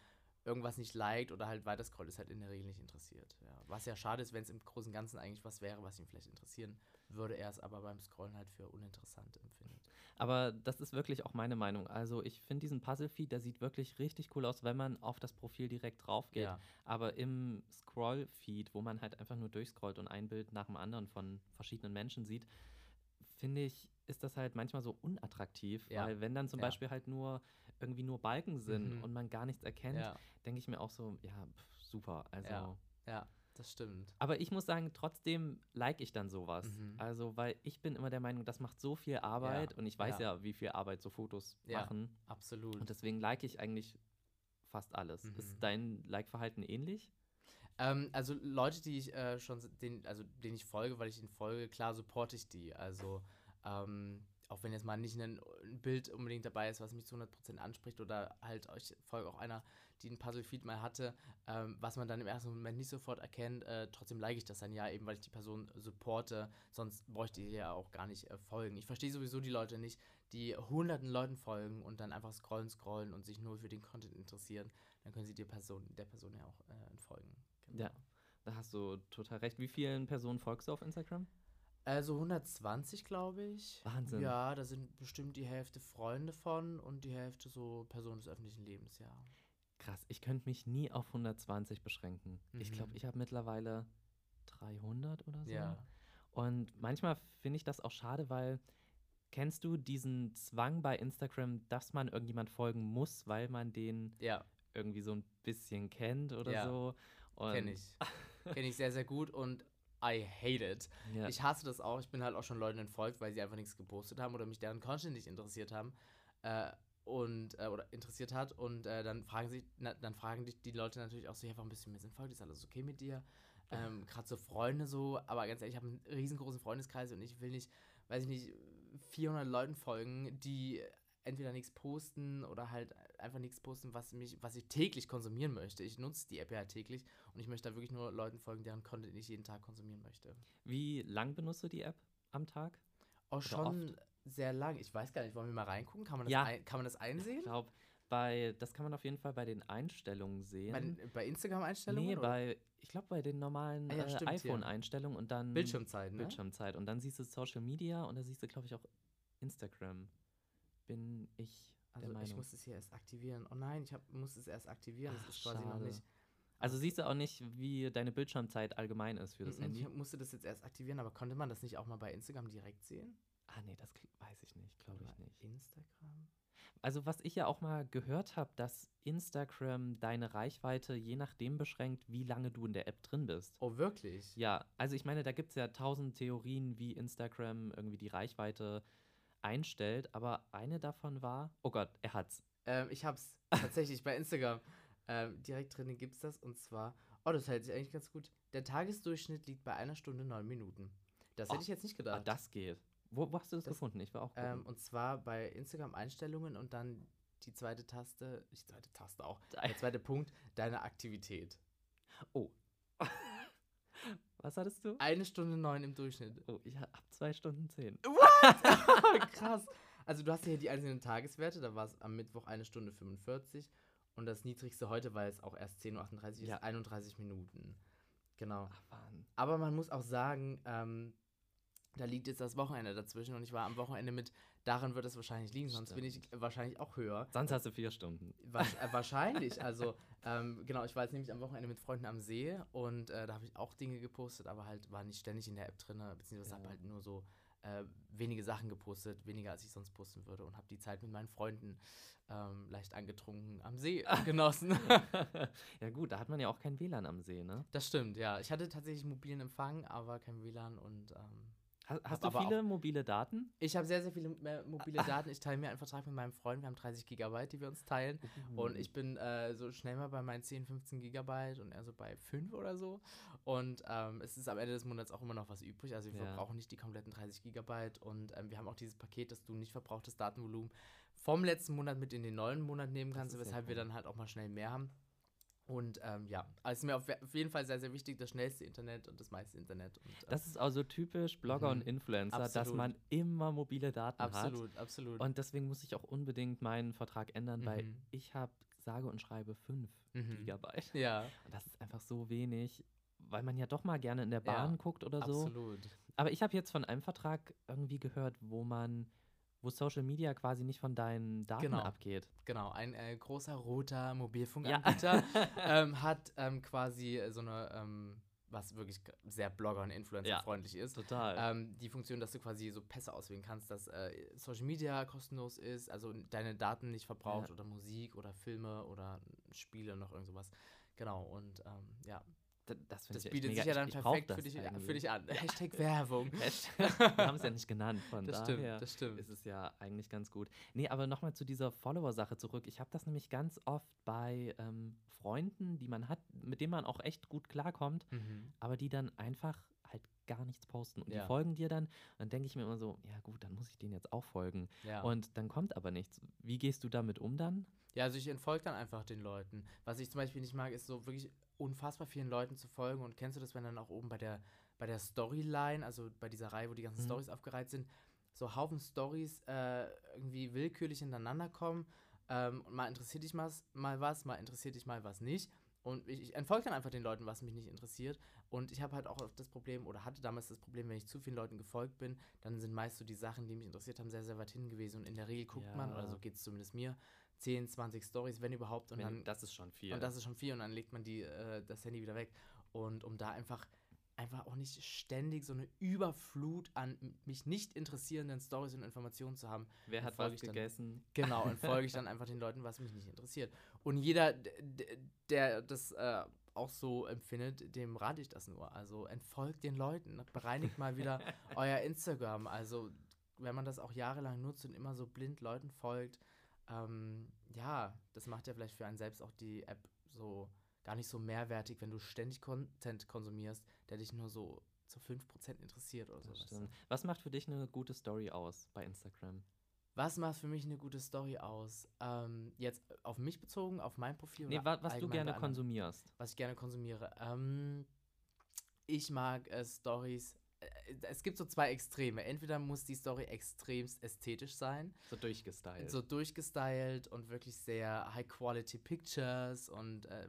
irgendwas nicht liked oder halt weiter scrollt, ist halt in der Regel nicht interessiert. Ja. Was ja schade ist, wenn es im Großen und Ganzen eigentlich was wäre, was ihn vielleicht interessieren würde, er es aber beim Scrollen halt für uninteressant empfindet. Aber das ist wirklich auch meine Meinung. Also ich finde diesen Puzzle-Feed, der sieht wirklich richtig cool aus, wenn man auf das Profil direkt drauf geht. Ja. Aber im Scroll-Feed, wo man halt einfach nur durchscrollt und ein Bild nach dem anderen von verschiedenen Menschen sieht, finde ich, ist das halt manchmal so unattraktiv, ja. weil wenn dann zum ja. Beispiel halt nur irgendwie nur Balken sind mhm. und man gar nichts erkennt, denke ich mir auch so, ja, pff, super. Also ja. Das stimmt. Aber ich muss sagen, trotzdem like ich dann sowas. Mhm. Also, weil ich bin immer der Meinung, das macht so viel Arbeit ja. und ich weiß ja. ja. wie viel Arbeit so Fotos ja, machen. Absolut. Und deswegen like ich eigentlich fast alles. Mhm. Ist dein Like-Verhalten ähnlich? Ähm, also Leute, die ich äh, schon, den, also denen ich folge, weil ich ihnen folge, klar supporte ich die. Also ähm, auch wenn jetzt mal nicht ein, Bild unbedingt dabei ist, was mich zu 100% anspricht oder halt ich folge auch einer, die ein Puzzle-Feed mal hatte, ähm, was man dann im ersten Moment nicht sofort erkennt, äh, trotzdem like ich das dann ja, eben weil ich die Person supporte, sonst bräuchte ich ja auch gar nicht äh, folgen. Ich verstehe sowieso die Leute nicht, die hunderten Leuten folgen und dann einfach scrollen, scrollen und sich nur für den Content interessieren, dann können sie der Person, der Person ja auch äh, folgen. Genau. Ja, da hast du total recht. Wie vielen Personen folgst du auf Instagram? Also 120, glaube ich. Wahnsinn. Ja, da sind bestimmt die Hälfte Freunde von und die Hälfte so Personen des öffentlichen Lebens, ja. Krass, ich könnte mich nie auf 120 beschränken. Mhm. Ich glaube, ich habe mittlerweile 300 oder so. Ja. Und manchmal finde ich das auch schade, weil kennst du diesen Zwang bei Instagram, dass man irgendjemand folgen muss, weil man den ja. irgendwie so ein bisschen kennt oder ja. so? Kenne ich. Kenne ich sehr, sehr gut und I hate it. Ja. Ich hasse das auch. Ich bin halt auch schon Leuten entfolgt, weil sie einfach nichts gepostet haben oder mich deren Content nicht interessiert haben. Äh, und äh, oder interessiert hat und äh, dann fragen sich na, dann fragen dich die Leute natürlich auch so ja warum bist du mir entfolgt ist alles okay mit dir ähm, gerade so Freunde so aber ganz ehrlich ich habe einen riesengroßen Freundeskreis und ich will nicht weiß ich nicht 400 Leuten folgen die entweder nichts posten oder halt einfach nichts posten, was mich, was ich täglich konsumieren möchte. Ich nutze die App ja täglich und ich möchte da wirklich nur Leuten folgen, deren Content ich jeden Tag konsumieren möchte. Wie lang benutzt du die App am Tag? Oh, schon oft? sehr lang. Ich weiß gar nicht, wollen wir mal reingucken? Kann man das, ja. ein, kann man das einsehen? Ich glaube, bei, das kann man auf jeden Fall bei den Einstellungen sehen. Bei, bei Instagram-Einstellungen? Nee, bei, ich glaube, bei den normalen ah, ja, äh, iPhone-Einstellungen und dann. Bildschirmzeit, ne? Bildschirmzeit. Und dann siehst du Social Media und da siehst du, glaube ich, auch Instagram. Bin ich. Also ich muss es hier erst aktivieren. Oh nein, ich hab, muss es erst aktivieren. Ach, das ist quasi schade. noch nicht. Also siehst du auch nicht, wie deine Bildschirmzeit allgemein ist für das Mm, Handy? Ich musste das jetzt erst aktivieren, aber konnte man das nicht auch mal bei Instagram direkt sehen? Ah, nee, das weiß ich nicht, glaube ich nicht. Instagram? Also was ich ja auch mal gehört habe, dass Instagram deine Reichweite je nachdem beschränkt, wie lange du in der App drin bist. Oh, wirklich? Ja, also ich meine, da gibt es ja tausend Theorien, wie Instagram irgendwie die Reichweite einstellt, aber eine davon war, oh Gott, er hat's. Ähm, ich hab's tatsächlich bei Instagram. Ähm, direkt drinnen gibt's das und zwar, oh, das hält sich eigentlich ganz gut. Der Tagesdurchschnitt liegt bei einer Stunde neun Minuten. Das Oh, hätte ich jetzt nicht Ah, gedacht. das geht. Wo, wo hast du das, Das- gefunden? Ich war auch ähm, und zwar bei Instagram-Einstellungen und dann die zweite Taste, die zweite Taste auch, der zweite Punkt, deine Aktivität. oh. Was hattest du? Eine Stunde neun im Durchschnitt. Oh, ich hab zwei Stunden zehn. Krass. Also du hast hier die einzelnen Tageswerte, da war es am Mittwoch eine Stunde 45 und das niedrigste heute, weil es auch erst 10.38 Uhr Ja. ist, 31 Minuten. Genau. Ach. Aber man muss auch sagen, ähm, da liegt jetzt das Wochenende dazwischen und ich war am Wochenende mit, daran wird es wahrscheinlich liegen, sonst bin ich wahrscheinlich auch höher. Sonst hast du vier Stunden. Wasch, äh, wahrscheinlich, also ähm, genau, ich war jetzt nämlich am Wochenende mit Freunden am See und äh, da habe ich auch Dinge gepostet, aber halt war nicht ständig in der App drin, beziehungsweise Ja. habe halt nur so äh, wenige Sachen gepostet, weniger als ich sonst posten würde und habe die Zeit mit meinen Freunden ähm, leicht angetrunken am See genossen. ja gut, da hat man ja auch kein WLAN am See, ne? das stimmt, ja. Ich hatte tatsächlich mobilen Empfang, aber kein WLAN und ähm, Ha- Hast Hab du viele mobile Daten? ich habe sehr, sehr viele äh, mobile Daten. Ich teile mir einen Vertrag mit meinem Freund. Wir haben 30 Gigabyte, die wir uns teilen. Und ich bin äh, so schnell mal bei meinen 10, 15 Gigabyte und er so bei 5 oder so. Und ähm, es ist am Ende des Monats auch immer noch was übrig. Also wir Ja. verbrauchen nicht die kompletten 30 Gigabyte. Und ähm, wir haben auch dieses Paket, dass du nicht verbrauchtes Datenvolumen vom letzten Monat mit in den neuen Monat nehmen kannst, weshalb wir cool. dann halt auch mal schnell mehr haben. Und ähm, ja, also ist mir auf, auf jeden Fall sehr, sehr wichtig, das schnellste Internet und das meiste Internet. Und, ähm, Das ist auch so typisch Blogger Mhm. und Influencer, dass Absolut. man immer mobile Daten hat. absolut, absolut. Und deswegen muss ich auch unbedingt meinen Vertrag ändern, weil Mhm. ich habe sage und schreibe 5 Mhm. Gigabyte. ja, Und das ist einfach so wenig, weil man ja doch mal gerne in der Ja, Bahn guckt oder so. absolut. Aber ich habe jetzt von einem Vertrag irgendwie gehört, wo man, wo Social Media quasi nicht von deinen Daten Genau. abgeht. Genau, ein äh, großer roter Mobilfunkanbieter ähm, hat ähm, quasi äh, so eine, ähm, was wirklich sehr Blogger- und Influencer-freundlich ist. Total. Ähm, die Funktion, dass du quasi so Pässe auswählen kannst, dass äh, Social Media kostenlos ist, also deine Daten nicht verbraucht Ja. oder Musik oder Filme oder Spiele, noch irgend sowas. Genau, und ähm, ja, das das bietet sich ja dann ich, ich perfekt für dich, äh, für dich an. Hashtag Werbung. Wir haben es ja nicht genannt, von Das daher stimmt, das stimmt. ist es ja eigentlich ganz gut. Nee, aber nochmal zu dieser Follower-Sache zurück. Ich habe das nämlich ganz oft bei ähm, Freunden, die man hat, mit denen man auch echt gut klarkommt, Mhm. aber die dann einfach halt gar nichts posten. Und Ja. die folgen dir dann. Dann denke ich mir immer so, ja gut, dann muss ich denen jetzt auch folgen. Ja. Und dann kommt aber nichts. Wie gehst du damit um dann? Ja, also ich entfolge dann einfach den Leuten. Was ich zum Beispiel nicht mag, ist so wirklich unfassbar vielen Leuten zu folgen. Und kennst du das, wenn dann auch oben bei der, bei der Storyline, also bei dieser Reihe, wo die ganzen Mhm. Stories aufgereiht sind, so Haufen Stories äh, irgendwie willkürlich hintereinander kommen. Ähm, und mal interessiert dich mal, mal was, mal interessiert dich mal was nicht. Und ich, ich entfolge dann einfach den Leuten, was mich nicht interessiert. Und ich habe halt auch oft das Problem, oder hatte damals das Problem, wenn ich zu vielen Leuten gefolgt bin, dann sind meist so die Sachen, die mich interessiert haben, sehr, sehr weit hinten gewesen. Und in der Regel guckt man, oder Ja. so geht es zumindest mir, 10, 20 Stories, wenn überhaupt. Und Wenn- dann das ist schon viel. und das ist schon viel und dann legt man die, äh, das Handy wieder weg. Und um da einfach, einfach auch nicht ständig so eine Überflut an mich nicht interessierenden Stories und Informationen zu haben, Wer hat was dann- gegessen? genau, und folge ich dann einfach den Leuten, was mich nicht interessiert. Und jeder, der das äh, auch so empfindet, dem rate ich das nur. Also entfolgt den Leuten, bereinigt mal wieder euer Instagram. Also wenn man das auch jahrelang nutzt und immer so blind Leuten folgt, ähm, ja, das macht ja vielleicht für einen selbst auch die App so gar nicht so mehrwertig, wenn du ständig Content konsumierst, der dich nur so zu 5% interessiert oder so. Was macht für dich eine gute Story aus bei Instagram? Was macht für mich eine gute Story aus? Ähm, jetzt auf mich bezogen, auf mein Profil? Nee, oder wa was du gerne konsumierst. Was ich gerne konsumiere. Ähm, ich mag äh, Stories. Äh, es gibt so zwei Extreme. Entweder muss die Story extremst ästhetisch sein, So durchgestylt. so durchgestylt und wirklich sehr High-Quality Pictures und äh,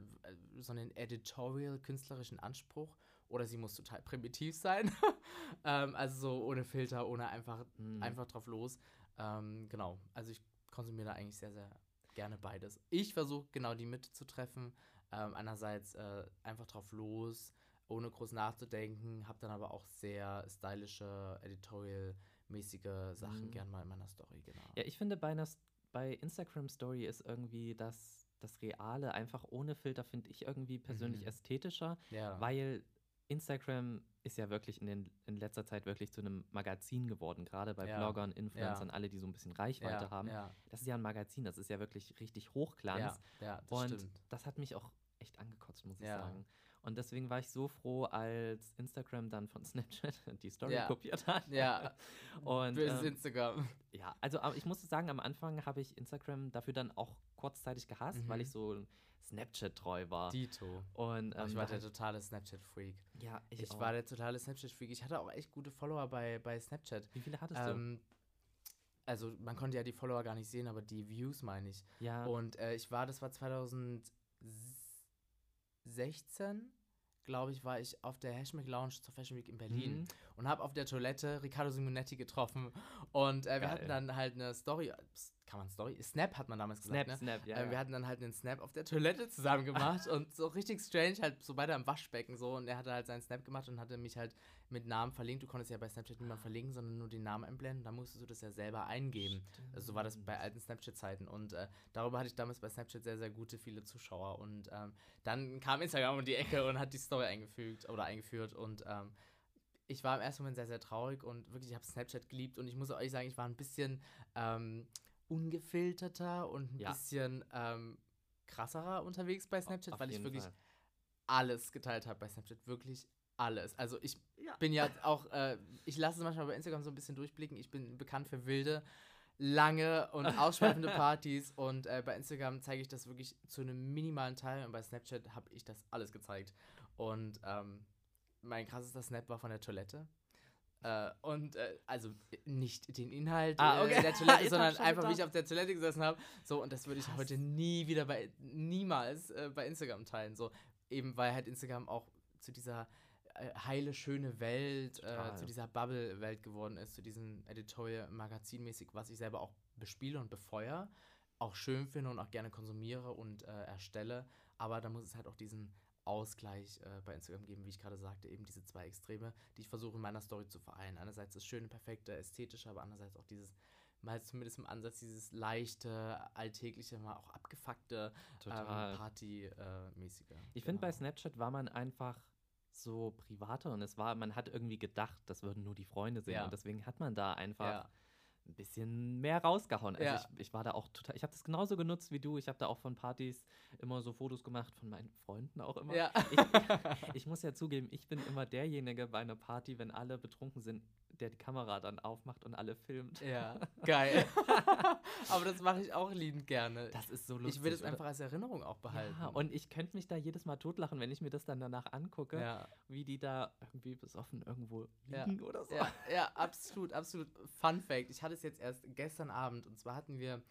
so einen editorial-künstlerischen Anspruch. Oder sie muss total primitiv sein. ähm, also so ohne Filter, ohne einfach Mhm. einfach drauf los. Ähm, genau, also ich konsumiere da eigentlich sehr, sehr gerne beides. Ich versuche genau die Mitte zu treffen. Ähm, einerseits äh, einfach drauf los, ohne groß nachzudenken, habe dann aber auch sehr stylische, editorial-mäßige Sachen Mhm. gern mal in meiner Story, genau. Ja, ich finde bei einer bei Instagram Story ist irgendwie das, das Reale einfach ohne Filter, finde ich irgendwie persönlich Mhm. ästhetischer, Ja, weil Instagram ist ja wirklich in, den, in letzter Zeit wirklich zu einem Magazin geworden, gerade bei Ja. Bloggern, Influencern, alle, die so ein bisschen Reichweite ja, haben. Ja, Das ist ja ein Magazin, das ist ja wirklich richtig Hochglanz. ja, ja, das und stimmt. das hat mich auch echt angekotzt, muss ich Ja. sagen. Und deswegen war ich so froh, als Instagram dann von Snapchat die Story Ja. kopiert hat. Ja, Und böses ähm, Instagram. ja, also aber ich muss sagen, am Anfang habe ich Instagram dafür dann auch kurzzeitig gehasst, weil Mhm. ich so Snapchat-treu war. Dito. Und Aber ich ähm, war der totale Snapchat-Freak. ja, ich, Ich auch. war der totale Snapchat-Freak. Ich hatte auch echt gute Follower bei, bei Snapchat. Wie viele hattest Ähm, also man konnte ja die Follower gar nicht sehen, aber die Views meine ich. du? Ja, Und äh, ich war, das war 2016, glaube ich, war ich auf der Hashmag Lounge zur Fashion Week in Berlin mhm. Und habe auf der Toilette Riccardo Simonetti getroffen. Und äh, wir Geil. hatten dann halt eine Story, kann man Story? Snap hat man damals gesagt, Snap, ne? Snap, ja. äh, wir ja. hatten dann halt einen Snap auf der Toilette zusammen gemacht und so richtig strange, halt so beide am Waschbecken so. Und er hatte halt seinen Snap gemacht und hatte mich halt mit Namen verlinkt. Du konntest ja bei Snapchat niemand verlinken, sondern nur den Namen einblenden. Da musstest du das ja selber eingeben. Also so war das bei alten Snapchat-Zeiten. Und äh, darüber hatte ich damals bei Snapchat sehr, sehr gute, viele Zuschauer. Und ähm, dann kam Instagram um die Ecke und hat die Story eingefügt oder eingeführt. Und ähm, ich war im ersten Moment sehr, sehr traurig und wirklich, ich habe Snapchat geliebt. Und ich muss euch sagen, ich war ein bisschen ähm, ungefilterter und ein Ja. bisschen ähm, krasserer unterwegs bei Snapchat, Auf weil ich wirklich Fall. alles geteilt habe bei Snapchat. Wirklich alles. Also ich Ja. bin ja auch, äh, ich lasse es manchmal bei Instagram so ein bisschen durchblicken. Ich bin bekannt für wilde, lange und ausschweifende Partys und äh, bei Instagram zeige ich das wirklich zu einem minimalen Teil und bei Snapchat habe ich das alles gezeigt. Und ähm, mein krassester Snap war von der Toilette. Äh, und äh, also nicht den Inhalt Ah, äh, okay. der Toilette, sondern einfach, wie ich auf der Toilette gesessen habe. So, und das würde ich Krass. heute nie wieder bei, niemals äh, bei Instagram teilen. So, eben weil halt Instagram auch zu dieser äh, heile, schöne Welt, äh, zu dieser Bubble-Welt geworden ist, zu diesem Editorial-Magazinmäßig, was ich selber auch bespiele und befeuere, auch schön finde und auch gerne konsumiere und erstelle. Aber da muss es halt auch diesen Ausgleich äh, bei Instagram geben, wie ich gerade sagte, eben diese zwei Extreme, die ich versuche in meiner Story zu vereinen. Einerseits das schöne, perfekte, ästhetische, aber andererseits auch dieses, mal zumindest im Ansatz, dieses leichte, alltägliche, mal auch abgefuckte, Total. ähm, Party-mäßige. Ich finde, bei Genau. Snapchat war man einfach so privater und es war, man hat irgendwie gedacht, das würden nur die Freunde sehen Ja. und deswegen hat man da einfach Ja, ein bisschen mehr rausgehauen. Also Ja. ich, ich war da auch total, ich habe das genauso genutzt wie du. Ich habe da auch von Partys immer so Fotos gemacht, von meinen Freunden auch immer. Ja. Ich, ich muss ja zugeben, ich bin immer derjenige bei einer Party, wenn alle betrunken sind, der die Kamera dann aufmacht und alle filmt. ja, geil. Aber das mache ich auch liebend gerne. Das ist so lustig. ich will es oder? einfach als Erinnerung auch behalten. Ja, und ich könnte mich da jedes Mal totlachen, wenn ich mir das dann danach angucke, ja. wie die da irgendwie besoffen irgendwo Ja. liegen oder so. Ja, ja, absolut, absolut. Fun Fact: Ich hatte es jetzt erst gestern Abend und zwar hatten wir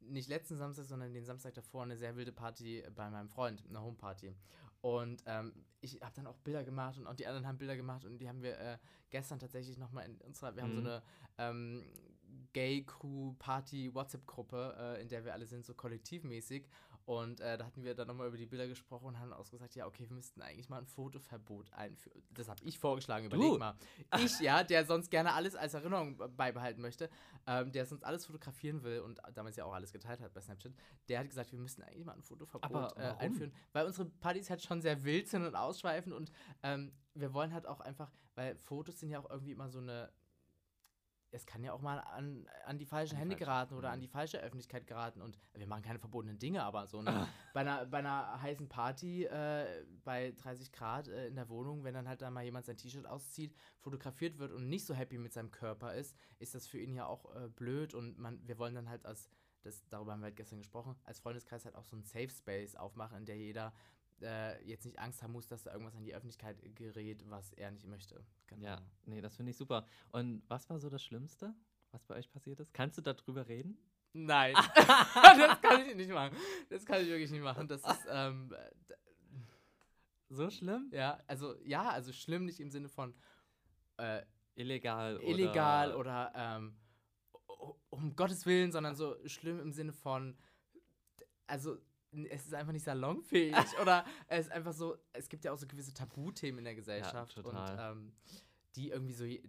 nicht letzten Samstag, sondern den Samstag davor eine sehr wilde Party bei meinem Freund, eine Homeparty. Und ähm, ich habe dann auch Bilder gemacht und auch die anderen haben Bilder gemacht und die haben wir äh, gestern tatsächlich nochmal in unserer, wir haben so Mhm. eine ähm, Gay-Crew-Party-WhatsApp-Gruppe, äh, in der wir alle sind, so kollektivmäßig. Und äh, da hatten wir dann nochmal über die Bilder gesprochen und haben ausgesagt, ja, okay, wir müssten eigentlich mal ein Fotoverbot einführen. Das habe ich vorgeschlagen, überleg Du? mal. Ich, ja, der sonst gerne alles als Erinnerung beibehalten möchte, ähm, der sonst alles fotografieren will und damals ja auch alles geteilt hat bei Snapchat, der hat gesagt, wir müssten eigentlich mal ein Fotoverbot äh, einführen, weil unsere Partys halt schon sehr wild sind und ausschweifend und ähm, wir wollen halt auch einfach, weil Fotos sind ja auch irgendwie immer so eine es kann ja auch mal an, an die falschen An Hände falschen, geraten oder an mhm. die falsche Öffentlichkeit geraten. Und wir machen keine verbotenen Dinge, aber so ne, bei, einer, bei einer heißen Party äh, bei 30 Grad äh, in der Wohnung, wenn dann halt da mal jemand sein T-Shirt auszieht, fotografiert wird und nicht so happy mit seinem Körper ist, ist das für ihn ja auch äh, blöd. Und man, wir wollen dann halt als, das, darüber haben wir halt gestern gesprochen, als Freundeskreis halt auch so einen Safe Space aufmachen, in der jeder äh, jetzt nicht Angst haben muss, dass da irgendwas an die Öffentlichkeit gerät, was er nicht möchte. Genau. Ja, nee, das finde ich super. Und was war so das Schlimmste, was bei euch passiert ist? Kannst du darüber reden? Nein, das kann ich nicht machen. Das kann ich wirklich nicht machen. Das ist, ähm, So schlimm? ja, also, ja, also schlimm nicht im Sinne von äh, Illegal, illegal oder. oder, ähm, um Gottes Willen, sondern so schlimm im Sinne von, also, es ist einfach nicht salonfähig oder es ist einfach so, es gibt ja auch so gewisse Tabuthemen in der Gesellschaft total. und ähm, die irgendwie so, je-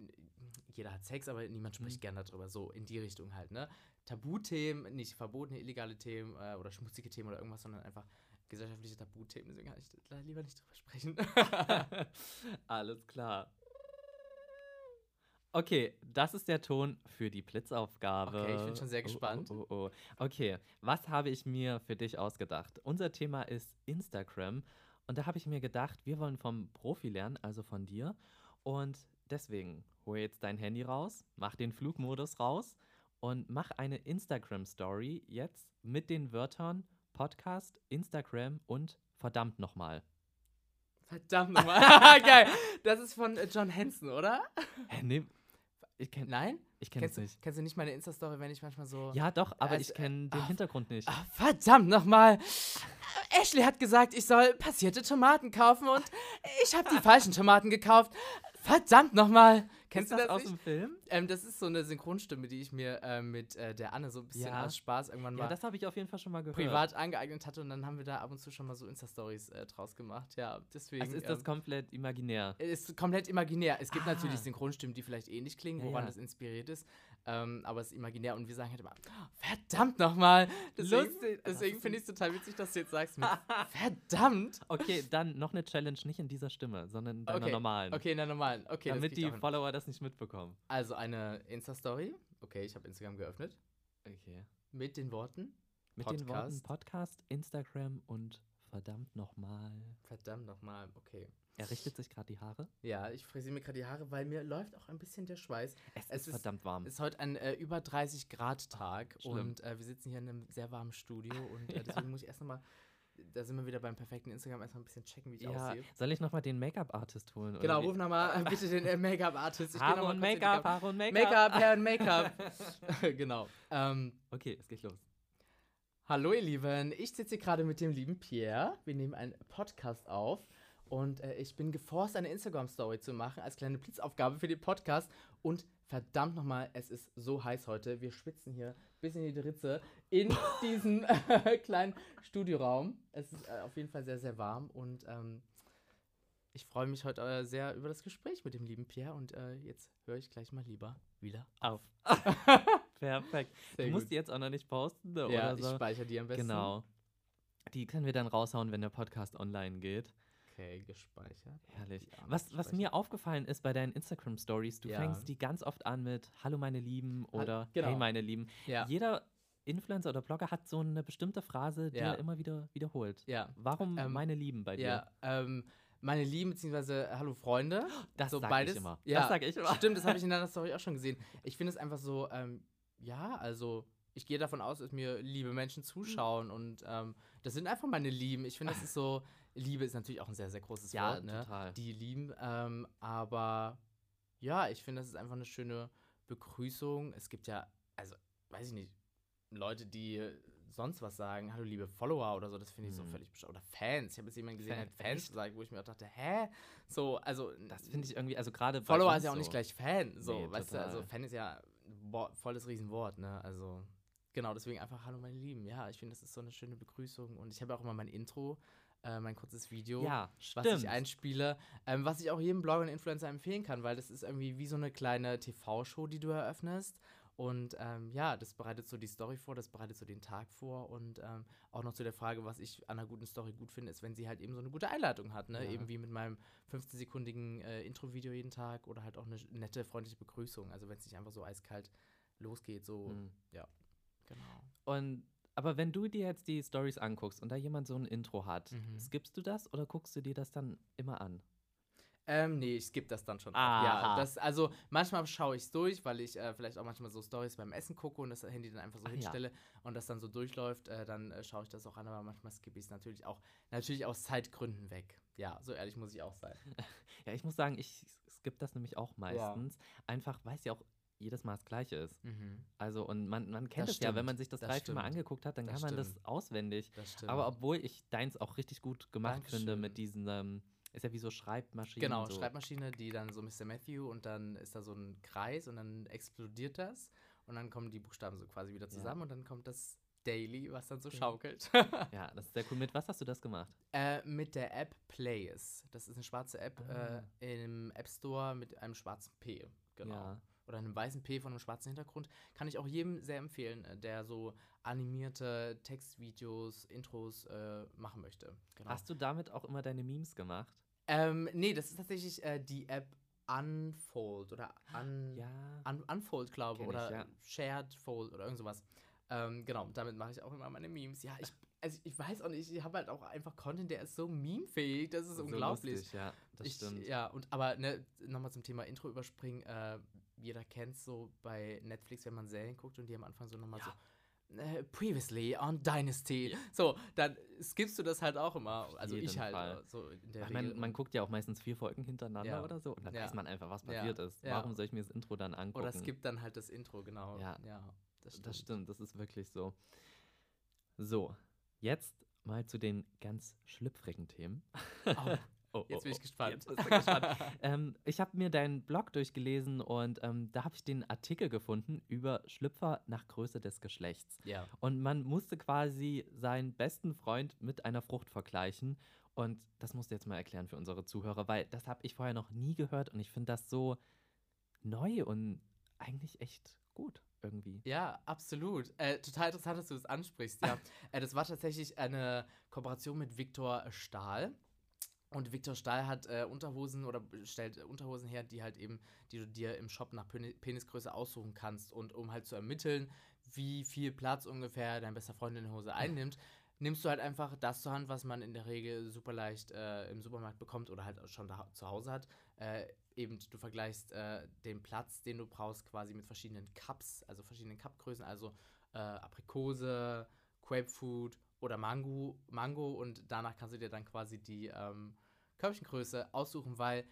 jeder hat Sex, aber niemand spricht Mhm. gerne darüber, so in die Richtung halt, ne? Tabuthemen, nicht verbotene, illegale Themen äh, oder schmutzige Themen oder irgendwas, sondern einfach gesellschaftliche Tabuthemen, deswegen kann ich lieber nicht drüber sprechen. Alles klar. Okay, das ist der Ton für die Blitzaufgabe. Okay, ich bin schon sehr Oh, gespannt. Oh, oh, oh. Okay, was habe ich mir für dich ausgedacht? Unser Thema ist Instagram. Und da habe ich mir gedacht, wir wollen vom Profi lernen, also von dir. Und deswegen hol jetzt dein Handy raus, mach den Flugmodus raus und mach eine Instagram-Story jetzt mit den Wörtern Podcast, Instagram und verdammt nochmal. Verdammt nochmal. Geil. Das ist von äh, John Henson, oder? Nee, ich kenne Nein? ich kenn es nicht. kennst du nicht meine Insta-Story, wenn ich manchmal so. Ja, doch, aber Also, ich kenne den ah, Hintergrund nicht. Ah, verdammt nochmal. Ashley hat gesagt, ich soll passierte Tomaten kaufen und ich habe die falschen Tomaten gekauft. Verdammt nochmal. Kennst du das aus nicht? dem Film? Ähm, das ist so eine Synchronstimme, die ich mir äh, mit äh, der Anne so ein bisschen Ja. aus Spaß irgendwann Ja, mal das habe ich auf jeden Fall schon mal gehört. privat angeeignet hatte und dann haben wir da ab und zu schon mal so Insta-Stories äh, draus gemacht. Ja, deswegen. Also ist das ähm, komplett imaginär. ist komplett imaginär. Es gibt Ah. natürlich Synchronstimmen, die vielleicht ähnlich klingen, Ja, woran ja. das inspiriert ist. Ähm, aber es ist imaginär und wir sagen halt immer, verdammt nochmal. Deswegen, deswegen finde ich es total witzig, dass du jetzt sagst mit verdammt. Okay, dann noch eine Challenge, nicht in dieser Stimme, sondern in deiner Okay, normalen. Okay, in der normalen. Okay, damit die. Follower das nicht mitbekommen. Also eine Insta-Story. Okay, ich habe Instagram geöffnet. Okay. Mit den Worten. Mit den Worten Podcast. Podcast, Instagram und verdammt nochmal. Verdammt nochmal. Okay. Er richtet sich gerade die Haare. Ja, ich frisiere mir gerade die Haare, weil mir läuft auch ein bisschen der Schweiß. Es, Es ist ist- verdammt warm. Es ist heute ein äh, über 30 Grad Tag Schlimm. und äh, wir sitzen hier in einem sehr warmen Studio und äh, deswegen muss ich erst nochmal, da sind wir wieder beim perfekten Instagram, erstmal ein bisschen checken, wie ich ja, aussehe. soll ich nochmal den Make-up-Artist holen? oder Genau, wie? ruf nochmal äh, bitte den äh, Make-up-Artist. Haare und Make-up, Haare und Make-up. Make-up, Hair und Make-up. genau. Ähm, Okay, es geht los. hallo ihr Lieben, ich sitze hier gerade mit dem lieben Pierre. Wir nehmen einen Podcast auf und äh, ich bin geforst, eine Instagram-Story zu machen als kleine Blitzaufgabe für den Podcast. Und verdammt nochmal, es ist so heiß heute. Wir schwitzen hier bis in die Ritze in diesem äh, kleinen Studioraum. Es ist äh, auf jeden Fall sehr, sehr warm und ähm, ich freue mich heute äh, sehr über das Gespräch mit dem lieben Pierre und äh, jetzt höre ich gleich mal lieber wieder Auf. Perfekt. Sehr du musst gut. die jetzt auch noch nicht posten ne, Ja, oder ich so. speichere die am besten. Genau. Die können wir dann raushauen, wenn der Podcast online geht. Okay, gespeichert. Herrlich. Was, was mir aufgefallen ist bei deinen Instagram-Stories, du Ja. fängst die ganz oft an mit Hallo meine Lieben oder genau. Hey meine Lieben. Ja. Jeder Influencer oder Blogger hat so eine bestimmte Phrase, die Ja. er immer wieder wiederholt. Ja. Warum Ähm, meine Lieben bei dir? Ja, ähm, meine Lieben, beziehungsweise Hallo Freunde. Das so sag beides. ich immer. Ja, Das sag ich immer. Stimmt, das habe ich in deiner Story auch schon gesehen. Ich finde es einfach so, ähm, ja, also ich gehe davon aus, dass mir liebe Menschen zuschauen und ähm, das sind einfach meine Lieben. Ich finde, das ist so, Liebe ist natürlich auch ein sehr, sehr großes Ja, Wort, ne? total. Die lieben, ähm, aber ja, ich finde, das ist einfach eine schöne Begrüßung. Es gibt ja, also, weiß ich nicht, Leute, die sonst was sagen, hallo liebe Follower oder so, das finde ich so Mhm. völlig bescheuert. Oder Fans. Ich habe jetzt jemanden gesehen, der Fan- hat Fans gesagt, wo ich mir auch dachte, hä? So, also Das finde ich irgendwie, also gerade Follower ist ja auch nicht so. gleich Fan. So, Nee, weißt du, also total. Fan ist ja ein Wort, volles Riesenwort, ne? Also, genau, deswegen einfach Hallo, meine Lieben. Ja, ich finde, das ist so eine schöne Begrüßung. Und ich habe auch immer mein Intro, äh, mein kurzes Video, Ja, was ich einspiele, ähm, was ich auch jedem Blogger und Influencer empfehlen kann, weil das ist irgendwie wie so eine kleine TV-Show, die du eröffnest. Und ähm, ja, das bereitet so die Story vor, das bereitet so den Tag vor und ähm, auch noch zu der Frage, was ich an einer guten Story gut finde, ist, wenn sie halt eben so eine gute Einleitung hat, ne? Ja. Eben wie mit meinem 15-sekundigen äh, Intro-Video jeden Tag oder halt auch eine nette, freundliche Begrüßung. Also wenn es nicht einfach so eiskalt losgeht, so, Hm. genau. Und aber wenn du dir jetzt die Stories anguckst und da jemand so ein Intro hat, Mhm. skippst du das oder guckst du dir das dann immer an? Ähm, nee, ich skippe das dann schon. Aha. Ja, das, also manchmal schaue ich es durch, weil ich äh, vielleicht auch manchmal so Stories beim Essen gucke und das Handy dann einfach so ja. hinstelle und das dann so durchläuft, äh, dann äh, schaue ich das auch an, aber manchmal skippe ich es natürlich auch, natürlich aus Zeitgründen weg. Ja, so ehrlich muss ich auch sein. Ja, ich muss sagen, ich skippe das nämlich auch meistens. Einfach, weil es ja auch jedes Mal das Gleiche ist. Mhm, Also, und man, man kennt Das es ja, wenn stimmt, man sich das das drei, vier Mal stimmt, angeguckt hat, dann das kann man das stimmt. auswendig. das stimmt. Aber obwohl ich deins auch richtig gut gemacht finde Dankeschön. mit diesen, ähm, ist ja wie so Schreibmaschinen. Genau, so. Schreibmaschine, die dann so Mr. Matthew und dann ist da so ein Kreis und dann explodiert das und dann kommen die Buchstaben so quasi wieder Ja. zusammen und dann kommt das Daily, was dann so Ja. schaukelt. Ja, das ist sehr cool. Mit was hast du das gemacht? Äh, mit der App Playes. Das ist eine schwarze App Ah. äh, im App Store mit einem schwarzen P. Genau. Ja. Oder einem weißen P von einem schwarzen Hintergrund. Kann ich auch jedem sehr empfehlen, äh, der so animierte Textvideos, Intros äh, machen möchte. Genau. Hast du damit auch immer deine Memes gemacht? Ähm, nee, das ist tatsächlich äh, die App Unfold oder Un Ja. Un Unfold, glaube ich, oder ja. Shared Fold oder irgend sowas. Ähm, genau, damit mache ich auch immer meine Memes. Ja, ich, also ich weiß auch nicht, ich habe halt auch einfach Content, der ist so memefähig, das ist So unglaublich. lustig, ja, das ich, stimmt. Ja, und aber ne, nochmal zum Thema Intro überspringen. Äh, jeder kennt so bei Netflix, wenn man Serien guckt und die am Anfang so nochmal Ja. so. Äh, previously on Dynasty. So, dann skippst du das halt auch immer. Also ich halt. Fall. So meine, man guckt ja auch meistens vier Folgen hintereinander Ja. oder so und dann Ja. weiß man einfach, was Ja. passiert ist. Ja. Warum soll ich mir das Intro dann angucken? Oder skippt dann halt das Intro, genau. Ja. ja das stimmt. Das stimmt, das ist wirklich so. So, jetzt mal zu den ganz schlüpfrigen Themen. Au, Oh, jetzt oh, bin ich oh, gespannt. Du gespannt. ähm, ich habe mir deinen Blog durchgelesen und ähm, da habe ich den Artikel gefunden über Schlüpfer nach Größe des Geschlechts. ja. Und man musste quasi seinen besten Freund mit einer Frucht vergleichen. Und das musst du jetzt mal erklären für unsere Zuhörer, weil das habe ich vorher noch nie gehört und ich finde das so neu und eigentlich echt gut irgendwie. Ja, absolut. Äh, total interessant, dass du das ansprichst. Ja, äh, das war tatsächlich eine Kooperation mit Viktor Stahl. Und Viktor Stahl hat äh, Unterhosen oder stellt äh, Unterhosen her, die halt eben, die du dir im Shop nach Peni- Penisgröße aussuchen kannst. Und um halt zu ermitteln, wie viel Platz ungefähr dein bester Freund in der Hose einnimmt, nimmst du halt einfach das zur Hand, was man in der Regel super leicht äh, im Supermarkt bekommt oder halt auch schon da, zu Hause hat. Äh, eben, du vergleichst äh, den Platz, den du brauchst, quasi mit verschiedenen Cups, also verschiedenen Cupgrößen, also äh, Aprikose, Grapefruit oder Mango, Mango und danach kannst du dir dann quasi die ähm, Körbchengröße aussuchen, weil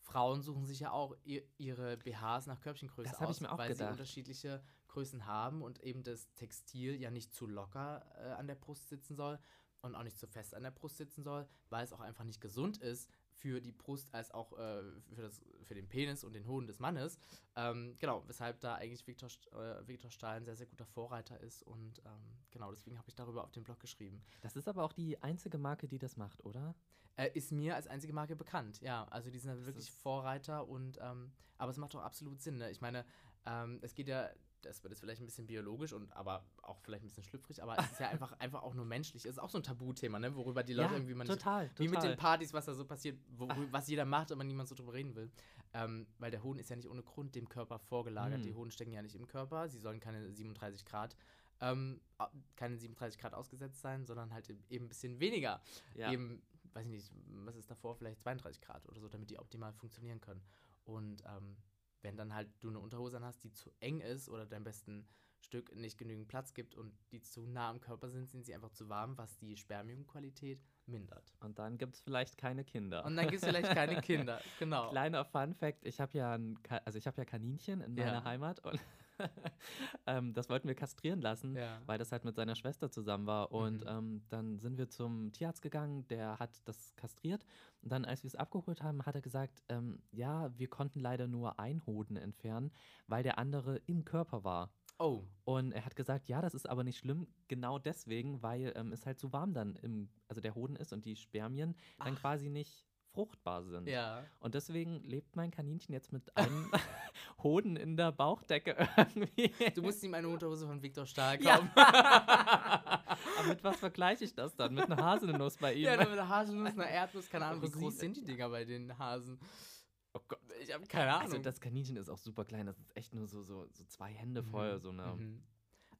Frauen suchen sich ja auch ihr, ihre BHs nach Körbchengröße aus, weil sie gedacht. unterschiedliche Größen haben und eben das Textil ja nicht zu locker äh, an der Brust sitzen soll und auch nicht zu fest an der Brust sitzen soll, weil es auch einfach nicht gesund ist für die Brust als auch äh, für, das, für den Penis und den Hoden des Mannes. Ähm, genau, weshalb da eigentlich Viktor, äh, Viktor Stahl ein sehr, sehr guter Vorreiter ist und ähm, genau deswegen habe ich darüber auf dem Blog geschrieben. Das ist aber auch die einzige Marke, die das macht, oder? Äh, ist mir als einzige Marke bekannt, ja. Also die sind halt wirklich Vorreiter und ähm, aber es macht doch absolut Sinn, ne? Ich meine, ähm, es geht ja das wird jetzt vielleicht ein bisschen biologisch und aber auch vielleicht ein bisschen schlüpfrig, aber es ist ja einfach, einfach auch nur menschlich. Es ist auch so ein Tabuthema, ne? worüber die Leute Ja, irgendwie man total, nicht, Wie mit total. den Partys, was da so passiert, wo, was jeder macht, aber niemand so drüber reden will. Ähm, weil der Hoden ist ja nicht ohne Grund dem Körper vorgelagert. Mm. Die Hoden stecken ja nicht im Körper, sie sollen keine 37 Grad, ähm, keine 37 Grad ausgesetzt sein, sondern halt eben eben ein bisschen weniger Ja. eben, weiß ich nicht, was ist davor, vielleicht 32 Grad oder so, damit die optimal funktionieren können. Und ähm, wenn dann halt du eine Unterhose an hast, die zu eng ist oder deinem besten Stück nicht genügend Platz gibt und die zu nah am Körper sind, sind sie einfach zu warm, was die Spermiumqualität mindert. Und dann gibt es vielleicht keine Kinder. Und dann gibt es vielleicht keine Kinder. Genau. Kleiner Fun Fact, ich habe ja ein, also ich habe ja Kaninchen in meiner Ja. Heimat und ähm, das wollten wir kastrieren lassen, Ja. weil das halt mit seiner Schwester zusammen war. Und Mhm. ähm, dann sind wir zum Tierarzt gegangen, der hat das kastriert. Und dann, als wir es abgeholt haben, hat er gesagt, ähm, ja, wir konnten leider nur einen Hoden entfernen, weil der andere im Körper war. Oh, Und er hat gesagt, ja, das ist aber nicht schlimm, genau deswegen, weil ähm, es halt zu warm dann im, also der Hoden ist und die Spermien dann Ach. quasi nicht fruchtbar sind. ja. Und deswegen lebt mein Kaninchen jetzt mit einem Hoden in der Bauchdecke irgendwie. Du musst ihm eine Unterhose von Viktor Stahl Ja. kaufen. Aber mit was vergleiche ich das dann? Mit einer Haselnuss bei ihm? ja, mit einer Haselnuss, einer Erdnuss, keine Ahnung, wie groß sind die Dinger bei den Hasen? oh Gott. Ich habe keine Ahnung. Also das Kaninchen ist auch super klein. Das ist echt nur so, so, so zwei Hände voll, Mhm, so eine mhm.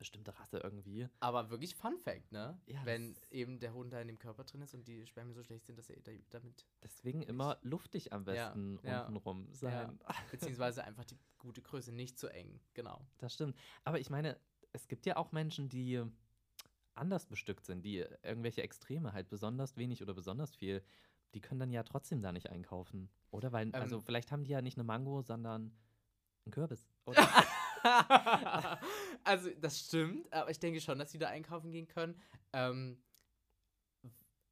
Bestimmte Rasse irgendwie. Aber wirklich Fun Fact, ne? Ja, Wenn eben der Hund da in dem Körper drin ist und die Spermien so schlecht sind, dass er da- damit, Deswegen immer luftig am Ja, besten ja, untenrum sein. beziehungsweise einfach die gute Größe, nicht zu eng. Genau. Das stimmt. Aber ich meine, es gibt ja auch Menschen, die anders bestückt sind, die irgendwelche Extreme halt besonders wenig oder besonders viel, die können dann ja trotzdem da nicht einkaufen. Oder? Weil, also Ähm. vielleicht haben die ja nicht eine Mango, sondern einen Kürbis. Oder? also, das stimmt, aber ich denke schon, dass sie da einkaufen gehen können. Ähm,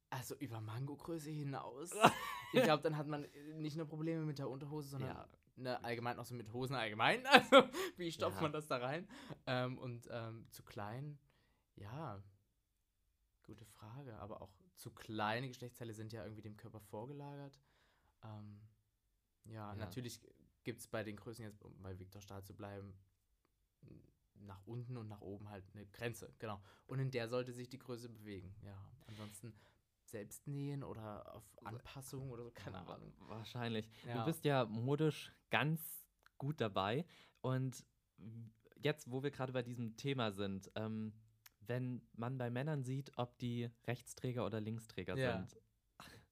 also über Mangogröße hinaus. ich glaube, dann hat man äh, nicht nur Probleme mit der Unterhose, sondern Ja. ne, allgemein auch so mit Hosen allgemein. Also, wie stopft Ja. man das da rein? Ähm, und ähm, zu klein, ja, gute Frage. Aber auch zu kleine Geschlechtsteile sind ja irgendwie dem Körper vorgelagert. Ähm, ja, Ja. natürlich gibt es bei den Größen jetzt, um bei Viktor Stahl zu bleiben, nach unten und nach oben halt eine Grenze, genau. Und in der sollte sich die Größe bewegen, ja. Ansonsten selbst nähen oder auf Anpassung oder so, keine Ja, Ahnung. Wahrscheinlich. Ja. Du bist ja modisch ganz gut dabei. Und jetzt, wo wir gerade bei diesem Thema sind, ähm, wenn man bei Männern sieht, ob die Rechtsträger oder Linksträger Ja. sind,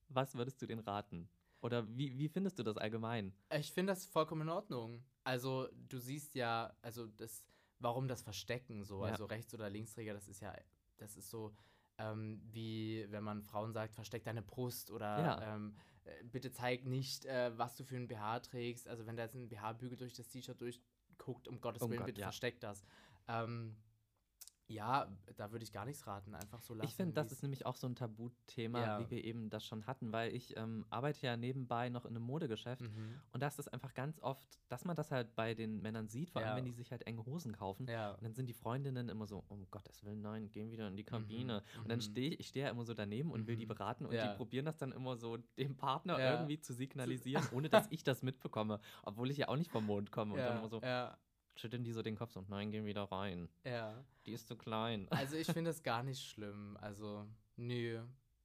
was würdest du denen raten? Oder wie, wie findest du das allgemein? Ich finde das vollkommen in Ordnung. Also, du siehst ja, also das, warum das Verstecken so, Ja. also Rechts- oder Linksträger, das ist ja, das ist so, ähm, wie wenn man Frauen sagt, versteck deine Brust oder Ja. ähm, äh, bitte zeig nicht, äh, was du für ein BH trägst. Also, wenn da jetzt ein BH-Bügel durch das T-Shirt durchguckt, um Gottes Oh Willen, Gott, bitte ja. versteck das. Ähm, ja, da würde ich gar nichts raten, einfach so lassen. Ich finde, das ist nämlich auch so ein Tabuthema, Ja. wie wir eben das schon hatten, weil ich ähm, arbeite ja nebenbei noch in einem Modegeschäft Mhm. und da ist es einfach ganz oft, dass man das halt bei den Männern sieht, vor allem Ja. wenn die sich halt enge Hosen kaufen. Ja. Und dann sind die Freundinnen immer so, um Gottes Willen, nein, gehen wieder in die Kabine. Mhm, Und dann mhm. stehe ich, ich stehe ja immer so daneben und will die Mhm. beraten und die probieren das dann immer so dem Partner irgendwie zu signalisieren, ohne dass ich das mitbekomme, obwohl ich ja auch nicht vom Mond komme. Und dann immer so ja, schütteln die so den Kopf so, nein, gehen wieder rein. ja. Die ist zu klein. Also ich finde das gar nicht schlimm. Also, nö.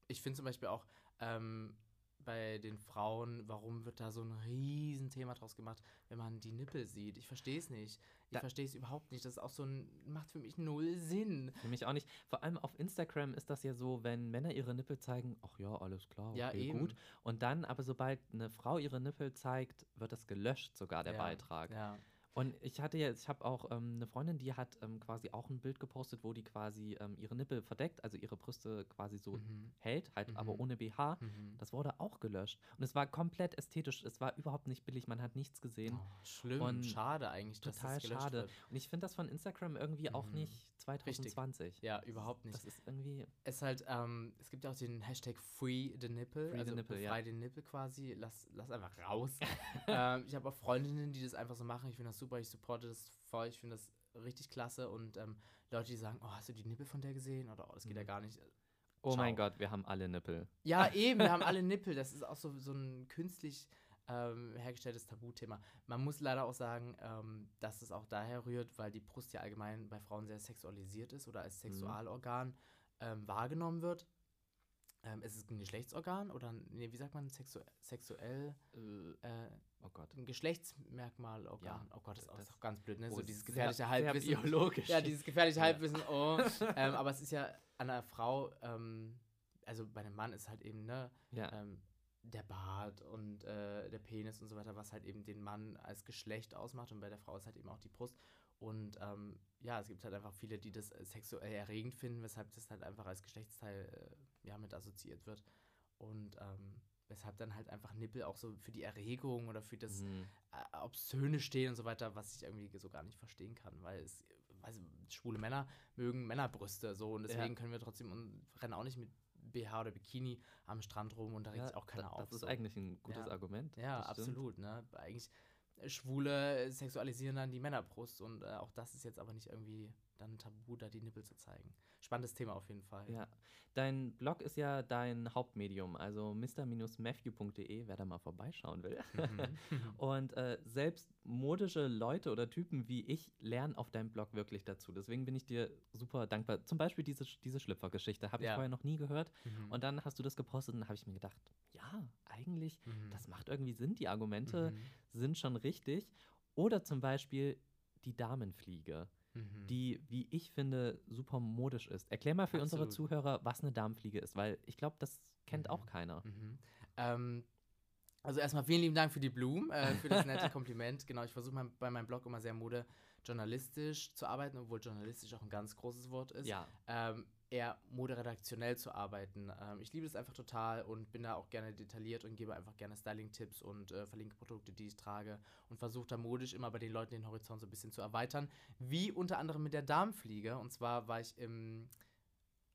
Ich finde zum Beispiel auch ähm, bei den Frauen, warum wird da so ein Riesenthema draus gemacht, wenn man die Nippel sieht? Ich verstehe es nicht. Ich verstehe es überhaupt nicht. Das ist auch so ein, macht für mich null Sinn. Für mich auch nicht. Vor allem auf Instagram ist das ja so, wenn Männer ihre Nippel zeigen, ach ja, alles klar, okay, Ja, eben. gut. Und dann, aber sobald eine Frau ihre Nippel zeigt, wird das gelöscht, sogar der Ja, Beitrag. Ja. Und ich hatte jetzt, ich habe auch ähm, eine Freundin, die hat ähm, quasi auch ein Bild gepostet, wo die quasi ähm, ihre Nippel verdeckt, also ihre Brüste quasi so Mhm. hält, halt aber Mhm. ohne BH. Mhm. Das wurde auch gelöscht. Und es war komplett ästhetisch. Es war überhaupt nicht billig. Man hat nichts gesehen. Oh, schlimm. Und schade eigentlich, Total das schade. wird. Und ich finde das von Instagram irgendwie auch Mhm. nicht 2020. Ja, überhaupt nicht. Das ist irgendwie. Es halt, ähm, es gibt ja auch den Hashtag Free the Nipple, Free the also Nipple, ja. befrei den Nippel quasi, lass, lass einfach raus. ähm, ich habe auch Freundinnen, die das einfach so machen. Ich finde das super, ich supporte das voll, ich finde das richtig klasse und ähm, Leute, die sagen, oh, hast du die Nippel von der gesehen? Oder oh, das geht ja Mhm. gar nicht. Oh mein Ciao. Gott, wir haben alle Nippel. Ja, eben, wir haben alle Nippel. Das ist auch so, so ein künstlich ähm, hergestelltes Tabuthema. Man muss leider auch sagen, ähm, dass es auch daher rührt, weil die Brust ja allgemein bei Frauen sehr sexualisiert ist oder als Mhm. Sexualorgan ähm, wahrgenommen wird. Ähm, ist es ein Geschlechtsorgan oder, nee, wie sagt man, sexu sexuell, Äh, äh, oh Gott. ein Geschlechtsmerkmalorgan? Ja, oh Gott, das ist auch, das- ist auch ganz blöd, ne? Oh, so dieses sehr- gefährliche sehr Halbwissen. biologisch. Ja, dieses gefährliche Ja. Halbwissen, oh. ähm, aber es ist ja an einer Frau, ähm, also bei einem Mann ist halt eben, ne, Ja. ähm, der Bart und äh, der Penis und so weiter, was halt eben den Mann als Geschlecht ausmacht und bei der Frau ist halt eben auch die Brust. Und ähm, ja, es gibt halt einfach viele, die das äh, sexuell erregend finden, weshalb das halt einfach als Geschlechtsteil äh, ja, mit assoziiert wird. Und ähm, weshalb dann halt einfach Nippel auch so für die Erregung oder für das Mhm. äh, Obszöne stehen und so weiter, was ich irgendwie so gar nicht verstehen kann, weil es, also schwule Männer mögen Männerbrüste so und deswegen Ja. können wir trotzdem und rennen auch nicht mit BH oder Bikini am Strand rum und da regt Ja, sich auch keiner da- auf. Das ist so. eigentlich ein gutes Ja. Argument. Ja, das absolut, ne? Eigentlich äh, Schwule sexualisieren dann die Männerbrust und äh, auch das ist jetzt aber nicht irgendwie dann ein Tabu, da die Nippel zu zeigen. Spannendes Thema auf jeden Fall. Ja. Dein Blog ist ja dein Hauptmedium, also mr-matthew.de, wer da mal vorbeischauen will. Mhm. Und äh, selbst modische Leute oder Typen wie ich lernen auf deinem Blog wirklich dazu. Deswegen bin ich dir super dankbar. Zum Beispiel diese, diese Schlüpfergeschichte habe ich Ja. vorher noch nie gehört. Mhm. Und dann hast du das gepostet und dann habe ich mir gedacht, ja, eigentlich, Mhm. das macht irgendwie Sinn. Die Argumente Mhm. sind schon richtig. Oder zum Beispiel die Damenfliege, Mhm. die, wie ich finde, super modisch ist. Erklär mal für unsere Absolut. Zuhörer, was eine Damenfliege ist, weil ich glaube, das kennt Mhm. auch keiner. Mhm. Ähm, also erstmal vielen lieben Dank für die Blumen, äh, für das nette Kompliment. Genau, ich versuche bei meinem Blog immer sehr modejournalistisch zu arbeiten, obwohl journalistisch auch ein ganz großes Wort ist. Ja, Ähm, eher moderedaktionell zu arbeiten. Ähm, ich liebe das einfach total und bin da auch gerne detailliert und gebe einfach gerne Styling-Tipps und äh, verlinke Produkte, die ich trage und versuche da modisch immer bei den Leuten den Horizont so ein bisschen zu erweitern. Wie unter anderem mit der Darmfliege. Und zwar war ich im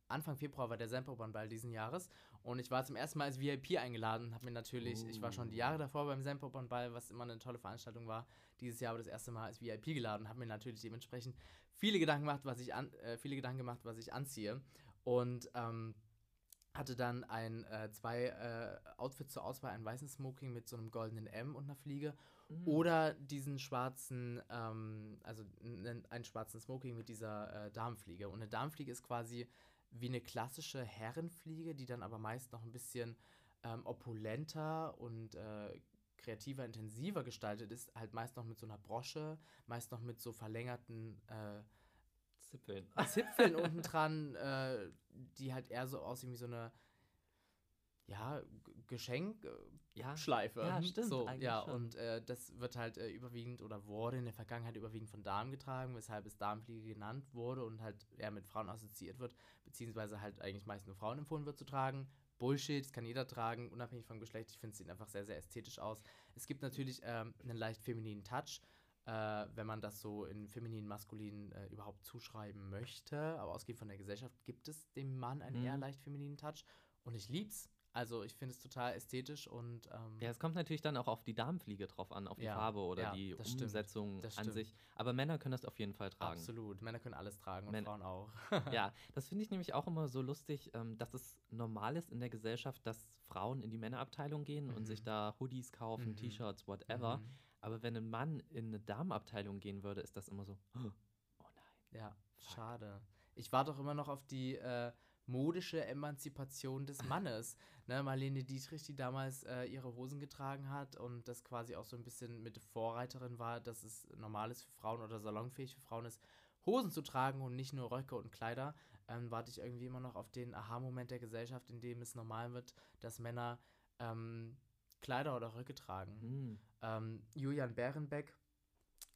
Anfang Februar war der Semperball diesen Jahres und ich war zum ersten Mal als VIP eingeladen und habe mir natürlich, ich war schon die Jahre davor beim Semperball, was immer eine tolle Veranstaltung war, dieses Jahr aber das erste Mal als VIP geladen und habe mir natürlich dementsprechend viele Gedanken gemacht, was ich an, äh, viele Gedanken gemacht, was ich anziehe und ähm, hatte dann ein äh, zwei äh, Outfits zur Auswahl, einen weißen Smoking mit so einem goldenen M und einer Fliege Mhm. oder diesen schwarzen, ähm, also n- einen schwarzen Smoking mit dieser äh, Darmfliege. Und eine Darmfliege ist quasi wie eine klassische Herrenfliege, die dann aber meist noch ein bisschen ähm, opulenter und äh, kreativer, intensiver gestaltet ist. Halt meist noch mit so einer Brosche, meist noch mit so verlängerten äh, Zippeln. Zipfeln unten dran, äh, die halt eher so aussehen wie so eine, ja, Geschenk. äh, Ja, Schleife. Ja, stimmt, So, eigentlich ja, schon. und äh, das wird halt äh, überwiegend oder wurde in der Vergangenheit überwiegend von Damen getragen, weshalb es Damenfliege genannt wurde und halt eher mit Frauen assoziiert wird, beziehungsweise halt eigentlich meist nur Frauen empfohlen wird zu tragen. Bullshit, das kann jeder tragen, unabhängig vom Geschlecht. Ich finde, es sieht einfach sehr, sehr ästhetisch aus. Es gibt natürlich ähm, einen leicht femininen Touch, äh, wenn man das so in feminin, maskulin äh, überhaupt zuschreiben möchte. Aber ausgehend von der Gesellschaft gibt es dem Mann einen Mhm. eher leicht femininen Touch. Und ich lieb's. Also ich finde es total ästhetisch und ähm, Ja, es kommt natürlich dann auch auf die Damenfliege drauf an, auf die Ja, Farbe oder ja, die Umsetzung an sich. Aber Männer können das auf jeden Fall tragen. Absolut. Männer können alles tragen und Män- Frauen auch. Ja, das finde ich nämlich auch immer so lustig, ähm, dass es normal ist in der Gesellschaft, dass Frauen in die Männerabteilung gehen und Mhm. sich da Hoodies kaufen, Mhm. T-Shirts, whatever. Mhm. Aber wenn ein Mann in eine Damenabteilung gehen würde, ist das immer so, oh nein. Ja, Fuck. schade. Ich warte doch immer noch auf die äh, modische Emanzipation des Mannes. ne, Marlene Dietrich, die damals äh, ihre Hosen getragen hat und das quasi auch so ein bisschen mit Vorreiterin war, dass es normal ist für Frauen oder salonfähig für Frauen ist, Hosen zu tragen und nicht nur Röcke und Kleider, ähm, warte ich irgendwie immer noch auf den Aha-Moment der Gesellschaft, in dem es normal wird, dass Männer ähm, Kleider oder Röcke tragen. Hm. Ähm, Julian Bärenbeck,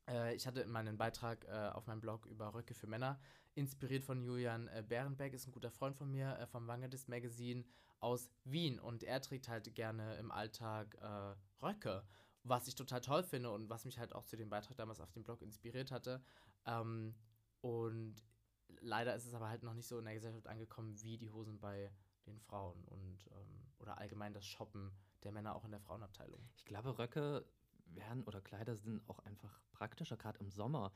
äh, ich hatte in meinen Beitrag äh, auf meinem Blog über Röcke für Männer, inspiriert von Julian äh, Bärenbeck, ist ein guter Freund von mir äh, vom Vanguardist Magazine aus Wien und er trägt halt gerne im Alltag äh, Röcke, was ich total toll finde und was mich halt auch zu dem Beitrag damals auf dem Blog inspiriert hatte. Ähm, und leider ist es aber halt noch nicht so in der Gesellschaft angekommen wie die Hosen bei den Frauen und ähm, oder allgemein das Shoppen der Männer auch in der Frauenabteilung. Ich glaube, Röcke werden oder Kleider sind auch einfach praktischer, gerade im Sommer.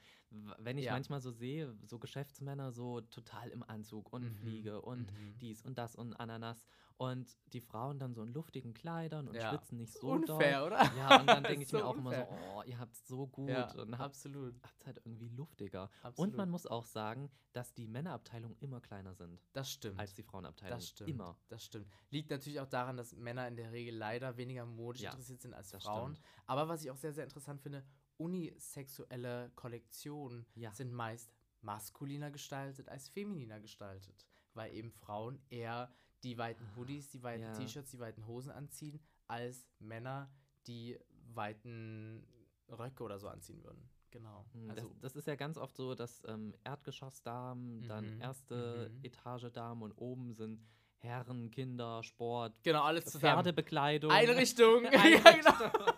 Wenn ich Ja. manchmal so sehe, so Geschäftsmänner so total im Anzug und Mhm, Fliege und mhm. dies und das und Ananas und die Frauen dann so in luftigen Kleidern und Ja. schwitzen nicht so Unfair, doll. oder? Ja, und dann denke ich So mir auch immer so, unfair. oh, ihr habt es so gut Ja, und habt absolut. es halt irgendwie luftiger. absolut. Und man muss auch sagen, dass die Männerabteilungen immer kleiner sind das stimmt. als die Frauenabteilung. das stimmt. Immer. Das stimmt. Liegt natürlich auch daran, dass Männer in der Regel leider weniger modisch interessiert sind als das Frauen. stimmt. Aber was ich auch sehr, sehr interessant finde, unisexuelle Kollektionen Ja. sind meist maskuliner gestaltet als femininer gestaltet, weil eben Frauen eher die weiten Hoodies, die weiten Ja. T-Shirts, die weiten Hosen anziehen, als Männer die weiten Röcke oder so anziehen würden. Genau. Hm, Also, das, das ist ja ganz oft so, dass ähm, Erdgeschossdamen, dann Mhm, erste mhm. Etage Damen und oben sind Herren, Kinder, Sport, genau, alles zusammen. Pferdebekleidung, Einrichtung. ja, Einrichtung, genau.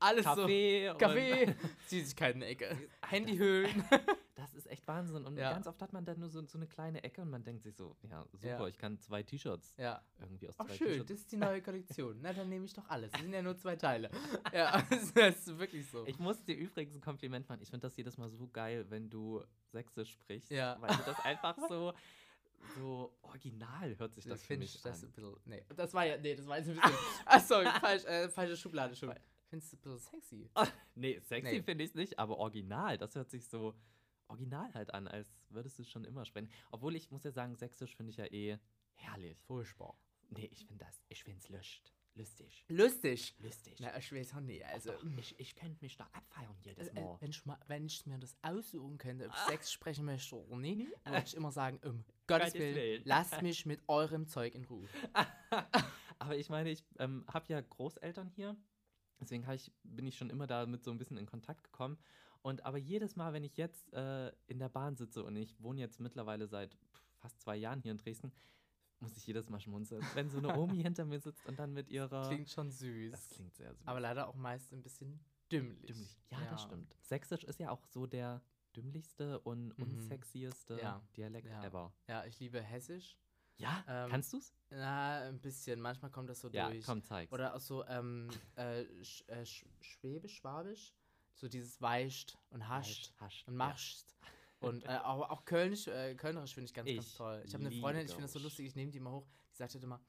Alles so. Kaffee. und- Kaffee, Süßigkeiten-Ecke, Handyhöhlen. Das ist echt Wahnsinn. Und Ja. ganz oft hat man dann nur so, so eine kleine Ecke und man denkt sich so, ja, super, Ja. ich kann zwei T-Shirts ja. irgendwie aus Ach zwei schön, das ist die neue Kollektion. Na, dann nehme ich doch alles. Das sind ja nur zwei Teile. Ja, das ist wirklich so. Ich muss dir übrigens ein Kompliment machen. Ich finde das jedes Mal so geil, wenn du Sächsisch sprichst. Ja. Weil du das einfach so, so original hört sich das für Find mich ich das an. ein bisschen. Nee, das war ja. Nee, das war jetzt ein bisschen. Ach sorry, falsch, äh, falsche Schublade schon. Findest du ein bisschen sexy? Nee, sexy Nee. finde ich es nicht, aber original, das hört sich so original halt an, als würdest du es schon immer sprechen. Obwohl ich muss ja sagen, Sächsisch finde ich ja eh herrlich. Furchtbar. Nee, ich finde das, ich finde es lust, lustig, Lustig. lustig. Na, ich weiß auch nicht. Also, Doch, ich, ich könnte mich da abfeiern jedes äh, äh, Mal. wenn, ich mal, wenn ich mir das aussuchen könnte, ob ich Sex sprechen möchte oder nicht, würde ich immer sagen: um Gottes Gottes Willen, Willen. lasst mich mit eurem Zeug in Ruhe. aber ich meine, ich ähm, habe ja Großeltern hier, deswegen ich, bin ich schon immer damit so ein bisschen in Kontakt gekommen. Und aber jedes Mal, wenn ich jetzt äh, in der Bahn sitze und ich wohne jetzt mittlerweile seit fast zwei Jahren hier in Dresden, muss ich jedes Mal schmunzeln. Wenn so eine Omi hinter mir sitzt und dann mit ihrer. Klingt schon süß. das klingt sehr süß. aber leider auch meist ein bisschen dümmlich. dümmlich. Ja, das stimmt. Sächsisch ist ja auch so der dümmlichste und Mhm. unsexieste Ja, Dialekt ja. ever. Ja, ich liebe Hessisch. Ja, Ähm, kannst du's? Na, ein bisschen. Manchmal kommt das so Ja, durch. komm, zeig's. Oder auch so ähm, äh, sch, äh, sch, Schwäbisch, Schwabisch. So dieses weicht und hascht hascht. und machst. Und äh, auch, auch Kölnisch, äh, Kölnerisch finde ich ganz, ganz Ich toll. Ich habe eine Freundin, ich finde das so lustig, ich nehme die immer hoch. Die sagt halt immer,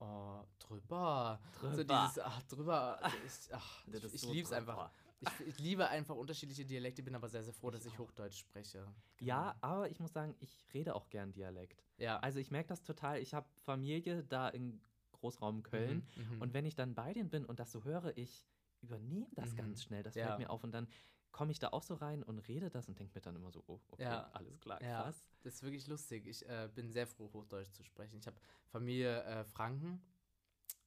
oh, drüber. So Drüber. dieses, ach, drüber. Ich, ach, ich, ist ich so liebe es einfach. Ich, ich liebe einfach unterschiedliche Dialekte, bin aber sehr, sehr froh, dass ich. Hochdeutsch spreche. Ja, Genau. aber ich muss sagen, ich rede auch gern Dialekt. Ja. Also ich merke das total. Ich habe Familie da in Großraum Köln. Mhm, mhm. Und wenn ich dann bei denen bin und das so höre, ich übernehme das Mhm. ganz schnell. Das Ja. fällt mir auf. Und dann komme ich da auch so rein und rede das und denke mir dann immer so, oh, okay, Ja. alles klar, Ja. krass. Das ist wirklich lustig. Ich äh, bin sehr froh, Hochdeutsch zu sprechen. Ich habe Familie äh, Franken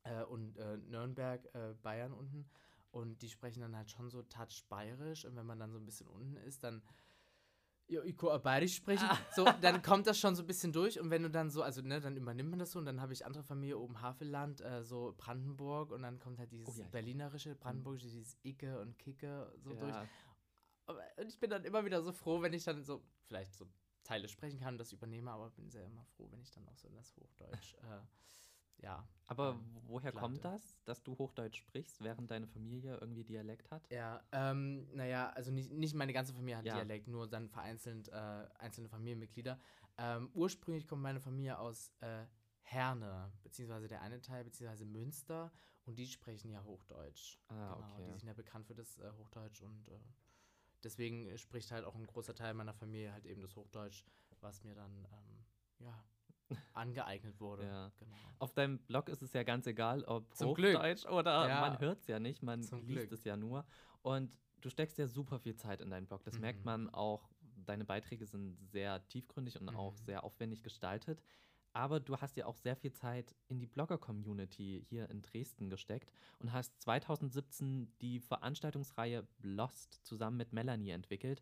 äh, und äh, Nürnberg, äh, Bayern unten. Und die sprechen dann halt schon so touch bayerisch. Und wenn man dann so ein bisschen unten ist, dann. Ja, ich kann bayerisch sprechen. Ah. So, dann kommt das schon so ein bisschen durch. Und wenn du dann so, also ne, dann übernimmt man das so. Und dann habe ich andere Familie oben Havelland, äh, so Brandenburg. Und dann kommt halt dieses Oh ja, berlinerische, brandenburgische, dieses Icke und Kicke so durch. Ja. Aber und ich bin dann immer wieder so froh, wenn ich dann so vielleicht so Teile sprechen kann und das übernehme, aber bin sehr immer froh, wenn ich dann auch so in das Hochdeutsch, äh, ja. Aber ähm, woher kommt Platte. das, dass du Hochdeutsch sprichst, während deine Familie irgendwie Dialekt hat? Ja, ähm, naja, also nicht, nicht meine ganze Familie hat Ja. Dialekt, nur dann vereinzelt äh, einzelne Familienmitglieder. Ähm, ursprünglich kommt meine Familie aus äh, Herne, beziehungsweise der eine Teil, beziehungsweise Münster und die sprechen ja Hochdeutsch. Ah, genau, okay. die sind ja bekannt für das äh, Hochdeutsch und äh, deswegen äh, spricht halt auch ein großer Teil meiner Familie halt eben das Hochdeutsch, was mir dann ähm, ja angeeignet wurde. Ja. Genau. Auf deinem Blog ist es ja ganz egal, ob Zum Glück. Hochdeutsch oder Ja. man hört es ja nicht, man Zum liest Glück. es ja nur. Und du steckst ja super viel Zeit in deinen Blog. Das merkt Mhm. man auch. Deine Beiträge sind sehr tiefgründig und auch Mhm. sehr aufwendig gestaltet. Aber du hast ja auch sehr viel Zeit in die Blogger-Community hier in Dresden gesteckt und hast 2017 die Veranstaltungsreihe Blost zusammen mit Melanie entwickelt.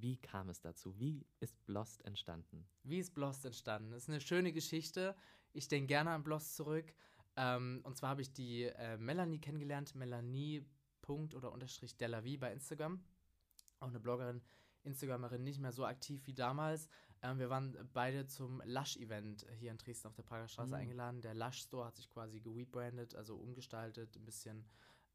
Wie kam es dazu? Wie ist Blost entstanden? Wie ist Blost entstanden? Das ist eine schöne Geschichte. Ich denke gerne an Blost zurück. Ähm, und zwar habe ich die äh, Melanie kennengelernt, Melanie. Oder Unterstrich Delavie bei Instagram. Auch eine Bloggerin, Instagramerin, nicht mehr so aktiv wie damals. Ähm, wir waren beide zum Lush-Event hier in Dresden auf der Prager Straße Mhm. eingeladen. Der Lush Store hat sich quasi gerebrandet, also umgestaltet, ein bisschen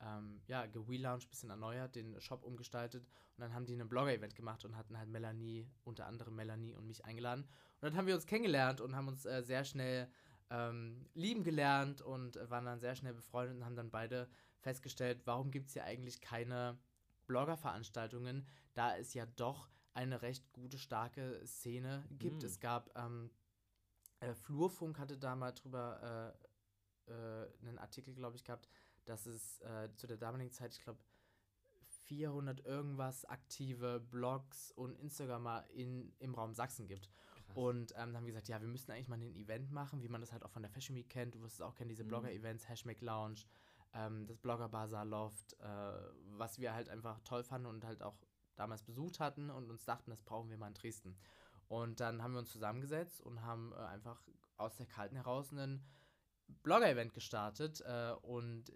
ähm, ja, gelauncht, bisschen erneuert, den Shop umgestaltet und dann haben die ein Blogger-Event gemacht und hatten halt Melanie, unter anderem Melanie und mich eingeladen. Und dann haben wir uns kennengelernt und haben uns äh, sehr schnell ähm, lieben gelernt und waren dann sehr schnell befreundet und haben dann beide festgestellt, warum gibt es hier eigentlich keine Blogger-Veranstaltungen, da es ja doch eine recht gute, starke Szene gibt. Mm. Es gab ähm, äh, Flurfunk hatte da mal drüber äh, äh, einen Artikel, glaube ich, gehabt, dass es äh, zu der damaligen Zeit, ich glaube, 400 irgendwas aktive Blogs und Instagramer in, im Raum Sachsen gibt. Krass. Und ähm, dann haben wir gesagt, ja, wir müssten eigentlich mal ein Event machen, wie man das halt auch von der Fashion Week kennt. Du wirst es auch kennen, diese mhm. Blogger-Events, Hashtag Lounge, ähm, das Blogger Bazaar Loft, äh, was wir halt einfach toll fanden und halt auch damals besucht hatten und uns dachten, das brauchen wir mal in Dresden. Und dann haben wir uns zusammengesetzt und haben äh, einfach aus der Kalten heraus ein Blogger-Event gestartet. Äh, und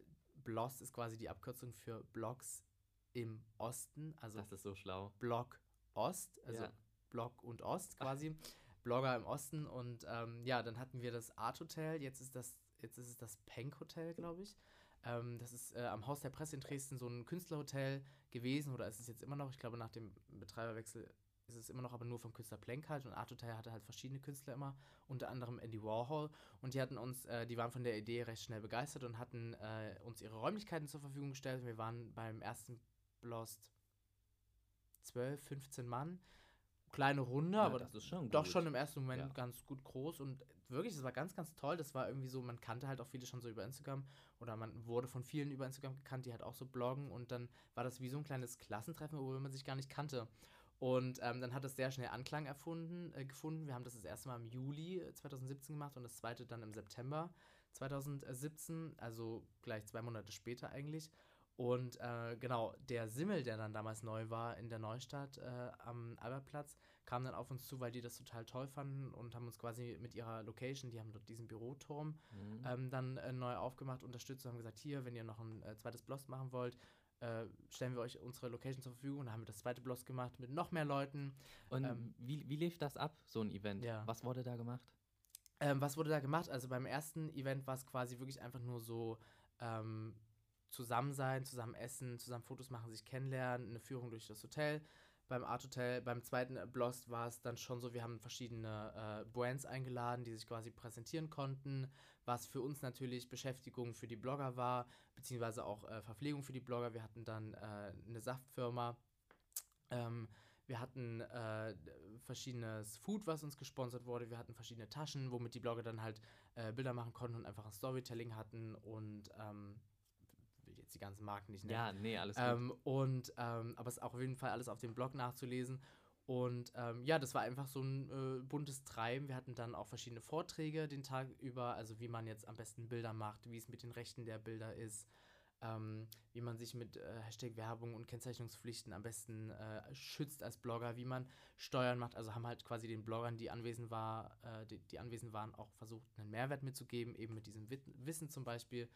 BLOS ist quasi die Abkürzung für Blogs im Osten. Also das ist so schlau. Blog Ost, also ja. Blog und Ost quasi. Ach. Blogger im Osten. Und ähm, ja, dann hatten wir das Art Hotel. Jetzt ist das, jetzt ist es das Penk Hotel, glaube ich. Ähm, das ist äh, am Haus der Presse in Dresden so ein Künstlerhotel gewesen oder ist es jetzt immer noch? Ich glaube, nach dem Betreiberwechsel ist es immer noch, aber nur vom Künstler Plank halt. Und Art Hotel hatte halt verschiedene Künstler immer, unter anderem Andy Warhol. Und die hatten uns, äh, die waren von der Idee recht schnell begeistert und hatten äh, uns ihre Räumlichkeiten zur Verfügung gestellt. Wir waren beim ersten Blast 12, 15 Mann. Kleine Runde, ja, aber schon doch schon im ersten Moment ja. ganz gut groß und wirklich, das war ganz, ganz toll. Das war irgendwie so, man kannte halt auch viele schon so über Instagram oder man wurde von vielen über Instagram gekannt, die halt auch so bloggen und dann war das wie so ein kleines Klassentreffen, wo man sich gar nicht kannte. Und ähm, dann hat es sehr schnell Anklang erfunden, äh, gefunden. Wir haben das das erste Mal im Juli 2017 äh, gemacht und das zweite dann im September 2017, also gleich zwei Monate später eigentlich. Und äh, genau, der Simmel, der dann damals neu war in der Neustadt äh, am Albertplatz, kam dann auf uns zu, weil die das total toll fanden und haben uns quasi mit ihrer Location, die haben dort diesen Büroturm, mhm. ähm, dann äh, neu aufgemacht, unterstützt und haben gesagt, hier, wenn ihr noch ein äh, zweites Blost machen wollt, äh, stellen wir euch unsere Location zur Verfügung. Und dann haben wir das zweite Blost gemacht mit noch mehr Leuten. Und ähm, wie, wie lief das ab, so ein Event? Ja. Was wurde da gemacht? Ähm, was wurde da gemacht? Also beim ersten Event war es quasi wirklich einfach nur so, ähm, zusammen sein, zusammen essen, zusammen Fotos machen, sich kennenlernen, eine Führung durch das Hotel. Beim Art Hotel, beim zweiten Blost war es dann schon so, wir haben verschiedene äh, Brands eingeladen, die sich quasi präsentieren konnten, was für uns natürlich Beschäftigung für die Blogger war, beziehungsweise auch äh, Verpflegung für die Blogger. Wir hatten dann äh, eine Saftfirma, ähm, wir hatten äh, verschiedenes Food, was uns gesponsert wurde. Wir hatten verschiedene Taschen, womit die Blogger dann halt äh, Bilder machen konnten und einfach ein Storytelling hatten und ähm, jetzt die ganzen Marken nicht nennen. Ja, nee, alles ähm, gut. Und, ähm, aber es ist auch auf jeden Fall alles auf dem Blog nachzulesen. Und ähm, ja, das war einfach so ein äh, buntes Treiben. Wir hatten dann auch verschiedene Vorträge den Tag über, also wie man jetzt am besten Bilder macht, wie es mit den Rechten der Bilder ist, ähm, wie man sich mit äh, Hashtag Werbung und Kennzeichnungspflichten am besten äh, schützt als Blogger, wie man Steuern macht. Also haben halt quasi den Bloggern, die anwesend, war, äh, die, die, anwesend waren, auch versucht, einen Mehrwert mitzugeben, eben mit diesem Wissen zum Beispiel.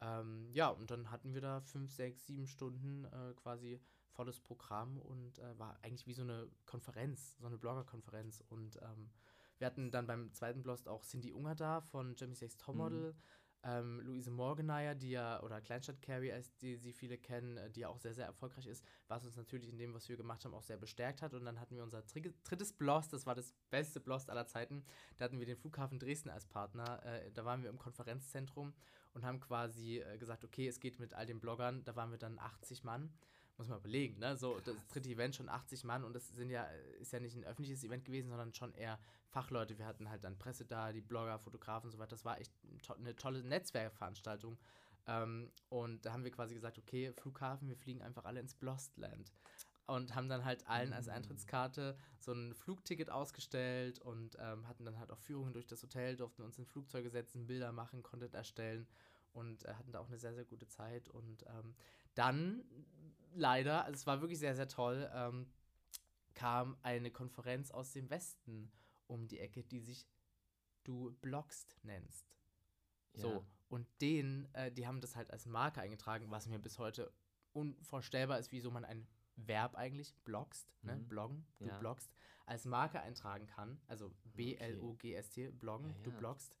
Ähm, ja, und dann hatten wir da fünf, sechs, sieben Stunden äh, quasi volles Programm und äh, war eigentlich wie so eine Konferenz, so eine Blogger-Konferenz. Und ähm, wir hatten dann beim zweiten Blog auch Cindy Unger da von Jamie Six Topmodel. Mhm. Ähm, Luise Morgeneier, die ja, oder Kleinstadt Carrie, als die sie viele kennen, äh, die ja auch sehr, sehr erfolgreich ist, was uns natürlich in dem, was wir gemacht haben, auch sehr bestärkt hat. Und dann hatten wir unser drittes Blost, das war das beste Blost aller Zeiten. Da hatten wir den Flughafen Dresden als Partner. Äh, da waren wir im Konferenzzentrum und haben quasi äh, gesagt, okay, es geht mit all den Bloggern, da waren wir dann 80 Mann. Muss man überlegen, ne? So, das dritte Event schon 80 Mann und das sind ja, ist ja nicht ein öffentliches Event gewesen, sondern schon eher Fachleute. Wir hatten halt dann Presse da, die Blogger, Fotografen und so weiter. Das war echt eine tolle Netzwerkveranstaltung. Ähm, und da haben wir quasi gesagt, okay, Flughafen, wir fliegen einfach alle ins Blostland und haben dann halt allen als Eintrittskarte so ein Flugticket ausgestellt und ähm, hatten dann halt auch Führungen durch das Hotel, durften uns in Flugzeuge setzen, Bilder machen, Content erstellen und äh, hatten da auch eine sehr, sehr gute Zeit. Und ähm, dann leider, also es war wirklich sehr, sehr toll, ähm, kam eine Konferenz aus dem Westen um die Ecke, die sich Du bloggst nennst. Ja. So, und denen, äh, die haben das halt als Marke eingetragen, was mir bis heute unvorstellbar ist, wieso man ein Verb eigentlich, bloggst, ne? Mhm. bloggen, du ja. bloggst, als Marke eintragen kann, also B-L-O-G-S-T, bloggen, ja, ja. du bloggst,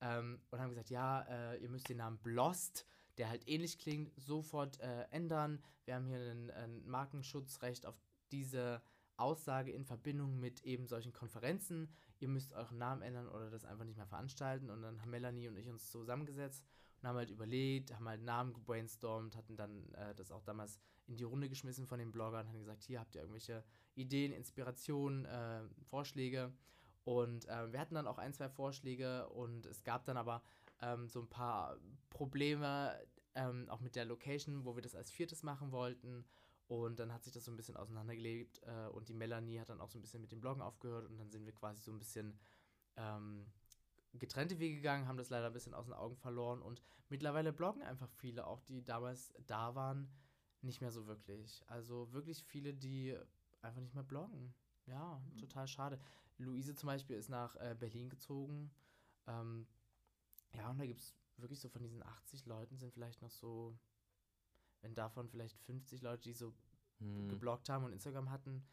ähm, und haben gesagt, ja, äh, ihr müsst den Namen Blost der halt ähnlich klingt, sofort äh, ändern. Wir haben hier ein, ein Markenschutzrecht auf diese Aussage in Verbindung mit eben solchen Konferenzen. Ihr müsst euren Namen ändern oder das einfach nicht mehr veranstalten. Und dann haben Melanie und ich uns zusammengesetzt und haben halt überlegt, haben halt Namen gebrainstormt, hatten dann äh, das auch damals in die Runde geschmissen von den Bloggern, haben gesagt, hier habt ihr irgendwelche Ideen, Inspirationen, äh, Vorschläge. Und äh, wir hatten dann auch ein, zwei Vorschläge und es gab dann aber ähm, so ein paar Probleme, ähm, auch mit der Location, wo wir das als viertes machen wollten. Und dann hat sich das so ein bisschen auseinandergelebt äh, und die Melanie hat dann auch so ein bisschen mit dem Bloggen aufgehört und dann sind wir quasi so ein bisschen ähm, getrennte Wege gegangen, haben das leider ein bisschen aus den Augen verloren und mittlerweile bloggen einfach viele, auch die damals da waren, nicht mehr so wirklich. Also wirklich viele, die einfach nicht mehr bloggen. Ja, mhm. total schade. Luise zum Beispiel ist nach äh, Berlin gezogen. Ähm, ja, und da gibt es wirklich so von diesen 80 Leuten sind vielleicht noch so, wenn davon vielleicht 50 Leute, die so hm. gebloggt haben und Instagram hatten,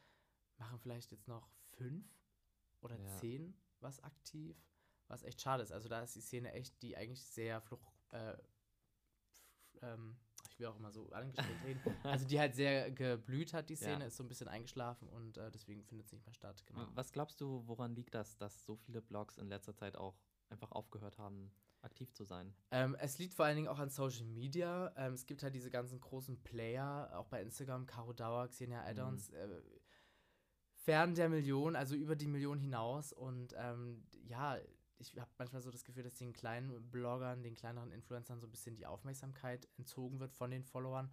machen vielleicht jetzt noch fünf oder ja. zehn was aktiv, was echt schade ist. Also da ist die Szene echt, die eigentlich sehr fluch, äh, ähm, ich will auch immer so angestellt reden, also die halt sehr geblüht hat, die Szene, ja. ist so ein bisschen eingeschlafen und äh, deswegen findet es nicht mehr statt. Genau. Was glaubst du, woran liegt das, dass so viele Blogs in letzter Zeit auch einfach aufgehört haben, aktiv zu sein? Ähm, es liegt vor allen Dingen auch an Social Media. Ähm, es gibt halt diese ganzen großen Player, auch bei Instagram, Caro Dauer, Xenia Addons, mhm. äh, fern der Million, also über die Million hinaus. Und ähm, ja, ich habe manchmal so das Gefühl, dass den kleinen Bloggern, den kleineren Influencern so ein bisschen die Aufmerksamkeit entzogen wird von den Followern,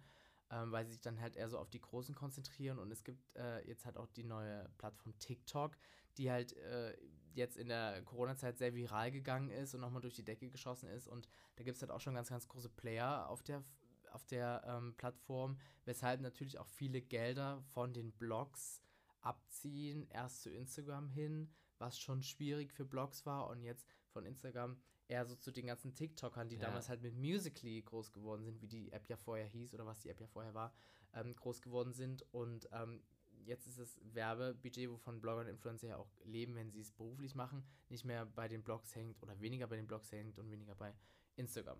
ähm, weil sie sich dann halt eher so auf die Großen konzentrieren. Und es gibt äh, jetzt halt auch die neue Plattform TikTok, die halt äh, jetzt in der Corona-Zeit sehr viral gegangen ist und nochmal durch die Decke geschossen ist. Und da gibt es halt auch schon ganz, ganz große Player auf der, auf der ähm, Plattform, weshalb natürlich auch viele Gelder von den Blogs abziehen, erst zu Instagram hin was schon schwierig für Blogs war und jetzt von Instagram eher so zu den ganzen TikTokern, die ja. damals halt mit Musically groß geworden sind, wie die App ja vorher hieß oder was die App ja vorher war, ähm, groß geworden sind und ähm, jetzt ist das Werbebudget, wovon Blogger und Influencer ja auch leben, wenn sie es beruflich machen, nicht mehr bei den Blogs hängt oder weniger bei den Blogs hängt und weniger bei Instagram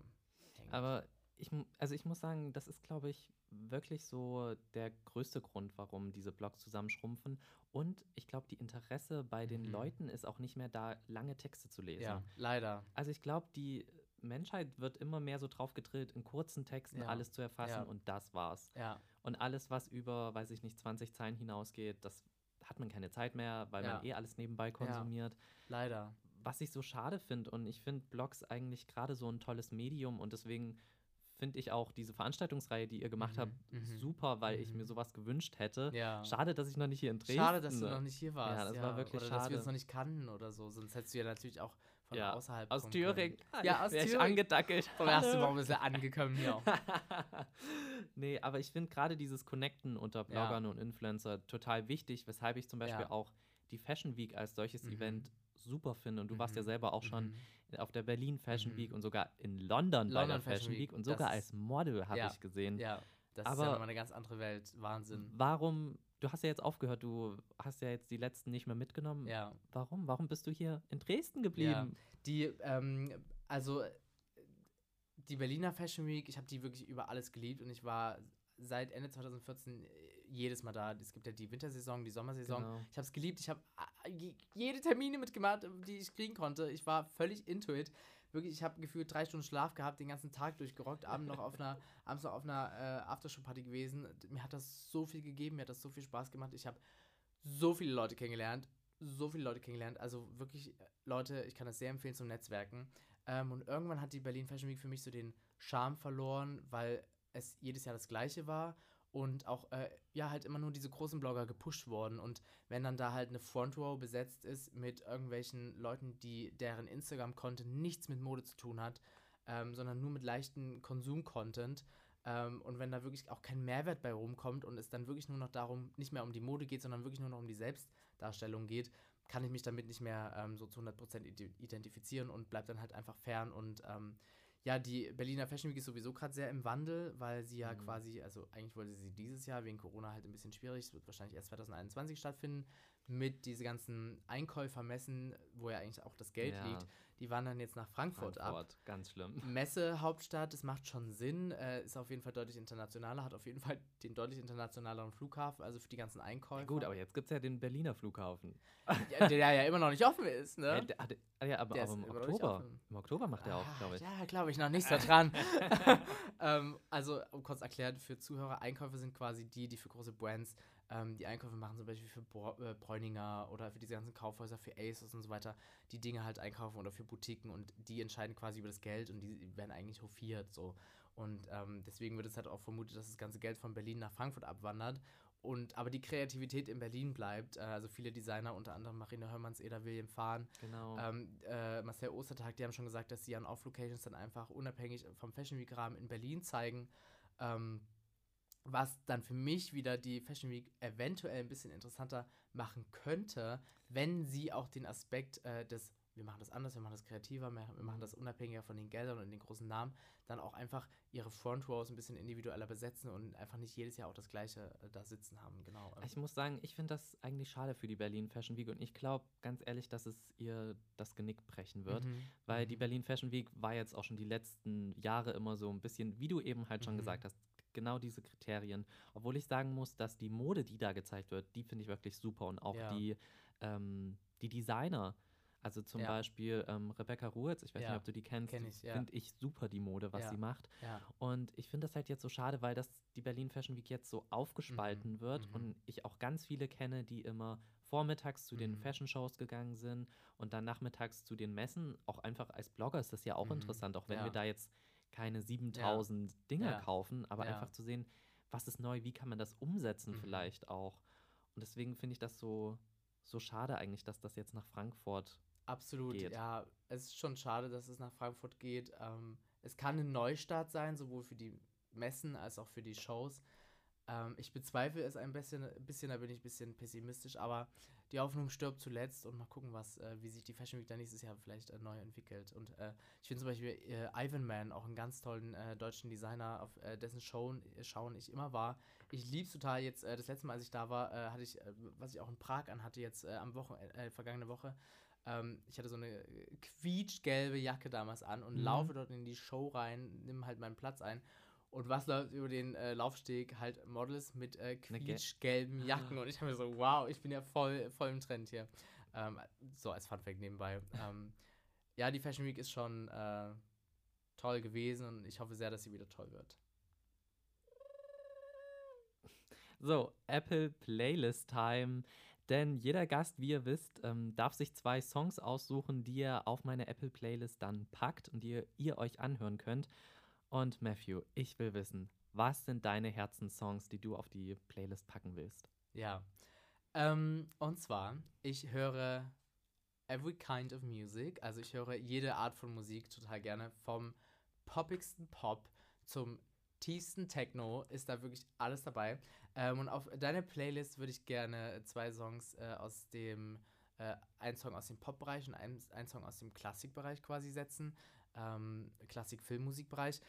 hängt. Aber ich, also ich muss sagen, das ist, glaube ich, wirklich so der größte Grund, warum diese Blogs zusammenschrumpfen. Und ich glaube, die Interesse bei den mhm. Leuten ist auch nicht mehr da, lange Texte zu lesen. Ja, leider. Also ich glaube, die Menschheit wird immer mehr so drauf gedrillt, in kurzen Texten ja. alles zu erfassen ja. und das war's. Ja. Und alles, was über, weiß ich nicht, 20 Zeilen hinausgeht, das hat man keine Zeit mehr, weil man eh alles nebenbei konsumiert. Leider. Was ich so schade finde und ich finde Blogs eigentlich gerade so ein tolles Medium und deswegen finde ich auch diese Veranstaltungsreihe, die ihr gemacht mhm, habt, mhm. super, weil ich mir mhm. sowas gewünscht hätte. Ja. Schade, dass ich noch nicht hier in Dresden Schade, dass du noch nicht hier warst. Ja, das ja. war wirklich oder schade. dass wir uns noch nicht kannten oder so. Sonst hättest du ja natürlich auch von ja. außerhalb Aus Thüringen. Ja, aus Thüringen. angedackelt. Vom ersten Mal ein bisschen angekommen hier. nee, aber ich finde gerade dieses Connecten unter Bloggern und Influencer total wichtig, weshalb ich zum Beispiel auch die Fashion Week als solches mhm. Event super finde. Und du warst ja mhm. selber auch schon auf der Berlin Fashion mhm. Week und sogar in London, London bei der Fashion, Fashion Week. Week und sogar als Model habe ja, ich gesehen. Ja, das Aber ist ja nochmal eine ganz andere Welt. Wahnsinn. Warum, du hast ja jetzt aufgehört, du hast ja jetzt die letzten nicht mehr mitgenommen. Ja. Warum? Warum bist du hier in Dresden geblieben? Ja. Die, ähm, also die Berliner Fashion Week, ich habe die wirklich über alles geliebt und ich war seit Ende 2014 jedes Mal da. Es gibt ja die Wintersaison, die Sommersaison. Genau. Ich habe es geliebt. Ich habe äh, jede Termine mitgemacht, die ich kriegen konnte. Ich war völlig into it. Wirklich, ich habe gefühlt drei Stunden Schlaf gehabt, den ganzen Tag durchgerockt, abends noch auf einer, abends noch auf einer äh, Aftershow-Party gewesen. Mir hat das so viel gegeben, mir hat das so viel Spaß gemacht. Ich habe so viele Leute kennengelernt, so viele Leute kennengelernt. Also wirklich, äh, Leute, ich kann das sehr empfehlen zum Netzwerken. Ähm, und irgendwann hat die Berlin Fashion Week für mich so den Charme verloren, weil es jedes Jahr das gleiche war und auch äh, ja halt immer nur diese großen Blogger gepusht worden. Und wenn dann da halt eine Front Row besetzt ist mit irgendwelchen Leuten, die deren Instagram Content nichts mit Mode zu tun hat, ähm, sondern nur mit leichten Konsum Content ähm, und wenn da wirklich auch kein Mehrwert bei rumkommt und es dann wirklich nur noch darum nicht mehr um die Mode geht, sondern wirklich nur noch um die Selbstdarstellung geht, kann ich mich damit nicht mehr ähm, so zu 100% identifizieren und bleib dann halt einfach fern und ähm, ja, die Berliner Fashion Week ist sowieso gerade sehr im Wandel, weil sie ja mhm. quasi, also eigentlich wollte sie dieses Jahr wegen Corona halt ein bisschen schwierig, es wird wahrscheinlich erst 2021 stattfinden, mit diesen ganzen Einkäufermessen, wo ja eigentlich auch das Geld ja. liegt. die wandern jetzt nach Frankfurt, Frankfurt, ab. ganz schlimm. Messehauptstadt, das macht schon Sinn, äh, ist auf jeden Fall deutlich internationaler, hat auf jeden Fall den deutlich internationaleren Flughafen, also für die ganzen Einkäufe. Ja, gut, aber jetzt gibt es ja den Berliner Flughafen. ja, der ja immer noch nicht offen ist, ne? Ja, der, ah, der, ah, ja aber, aber im Oktober. Im Oktober macht er auch, Ah, glaube ich. Ja, glaube ich noch nicht so dran. ähm, also, um kurz erklärt, für Zuhörer, Einkäufe sind quasi die, die für große Brands ähm, die Einkäufe machen, zum Beispiel für Bro äh, Bräuninger oder für diese ganzen Kaufhäuser, für Aces und so weiter, die Dinge halt einkaufen oder für Boutiquen und die entscheiden quasi über das Geld und die werden eigentlich hofiert so. Und ähm, deswegen wird es halt auch vermutet, dass das ganze Geld von Berlin nach Frankfurt abwandert. Und aber die Kreativität in Berlin bleibt. Äh, also viele Designer, unter anderem Marina Hörmanns, Eda William Fahn, Genau. ähm, äh, Marcel Ostertag, die haben schon gesagt, dass sie an Off-Locations dann einfach unabhängig vom Fashion Week Rahmen in Berlin zeigen. Ähm, was dann für mich wieder die Fashion Week eventuell ein bisschen interessanter machen könnte, wenn sie auch den Aspekt äh, des, wir machen das anders, wir machen das kreativer, wir, machen das unabhängiger von den Geldern und den großen Namen, dann auch einfach ihre Front Rows ein bisschen individueller besetzen und einfach nicht jedes Jahr auch das gleiche äh, da sitzen haben. Genau. Ich muss sagen, ich finde das eigentlich schade für die Berlin Fashion Week und ich glaube ganz ehrlich, dass es ihr das Genick brechen wird, Mhm. weil die Mhm. Berlin Fashion Week war jetzt auch schon die letzten Jahre immer so ein bisschen, wie du eben halt schon Mhm. gesagt hast, genau diese Kriterien. Obwohl ich sagen muss, dass die Mode, die da gezeigt wird, die finde ich wirklich super und auch Ja. die, ähm, die Designer. Also zum Ja. Beispiel ähm, Rebecca Ruetz, ich weiß Ja, nicht, ob du die kennst, kenn ich, ja. finde ich super die Mode, was sie macht. Und ich finde das halt jetzt so schade, weil das die Berlin Fashion Week jetzt so aufgespalten wird mhm. und ich auch ganz viele kenne, die immer vormittags zu den Mhm. Fashion Shows gegangen sind und dann nachmittags zu den Messen. Auch einfach als Blogger ist das ja auch Mhm. interessant, auch wenn wir da jetzt keine 7000 Dinger Ja. kaufen, aber Ja. einfach zu sehen, was ist neu, wie kann man das umsetzen Mhm. vielleicht auch. Und deswegen finde ich das so, so schade eigentlich, dass das jetzt nach Frankfurt Absolut, geht. ja. Es ist schon schade, dass es nach Frankfurt geht. Ähm, es kann ein Neustart sein, sowohl für die Messen als auch für die Shows. Ähm, ich bezweifle es ein bisschen, ein bisschen, da bin ich ein bisschen pessimistisch, aber die Hoffnung stirbt zuletzt und mal gucken, was, äh, wie sich die Fashion Week dann nächstes Jahr vielleicht äh, neu entwickelt. Und äh, ich finde zum Beispiel äh, Ivan Man, auch einen ganz tollen äh, deutschen Designer, auf äh, dessen Show, Schauen ich immer war. Ich liebe es total jetzt, äh, das letzte Mal, als ich da war, hatte ich, äh, was ich auch in Prag anhatte, jetzt am Wochenende, äh, vergangene Woche, ähm, ich hatte so eine quietschgelbe Jacke damals an und Mhm. laufe dort in die Show rein, nimm halt meinen Platz ein. Und was läuft über den äh, Laufsteg? Halt Models mit äh, quietschgelben Jacken. Und ich habe mir so, wow, ich bin ja voll, voll im Trend hier. Ähm, so als Funfact nebenbei. ähm, ja, die Fashion Week ist schon äh, toll gewesen und ich hoffe sehr, dass sie wieder toll wird. So, Apple Playlist Time. Denn jeder Gast, wie ihr wisst, ähm, darf sich zwei Songs aussuchen, die er auf meine Apple Playlist dann packt und die ihr, ihr euch anhören könnt. Und Matthew, ich will wissen, was sind deine Herzenssongs, die du auf die Playlist packen willst? Ja. Ähm, und zwar, ich höre every kind of music. Also ich höre jede Art von Musik total gerne. Vom poppigsten Pop zum tiefsten Techno ist da wirklich alles dabei. Ähm, und auf deine Playlist würde ich gerne zwei Songs äh, aus dem, äh, ein Song aus dem Pop-Bereich und ein, ein Song aus dem Klassikbereich quasi setzen. Ähm, Klassik-Filmmusikbereich.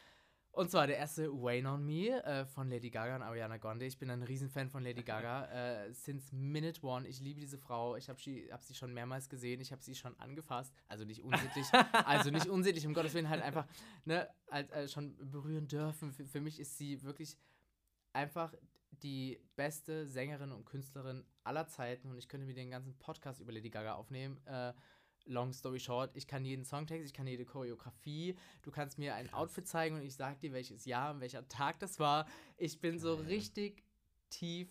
Und zwar der erste Wayne on Me äh, von Lady Gaga und Ariana Grande. Ich bin ein Riesenfan von Lady Gaga. äh, since Minute One. Ich liebe diese Frau. Ich habe sie, hab sie schon mehrmals gesehen. Ich habe sie schon angefasst. Also nicht unsittlich. also nicht unsittlich, um Gottes Willen, halt einfach ne, halt, äh, schon berühren dürfen. Für, für mich ist sie wirklich einfach die beste Sängerin und Künstlerin aller Zeiten. Und ich könnte mir den ganzen Podcast über Lady Gaga aufnehmen. Äh, Long story short, ich kann jeden Songtext, ich kann jede Choreografie. Du kannst mir ein Krass. Outfit zeigen und ich sag dir, welches Jahr und welcher Tag das war. Ich bin so Geil. richtig tief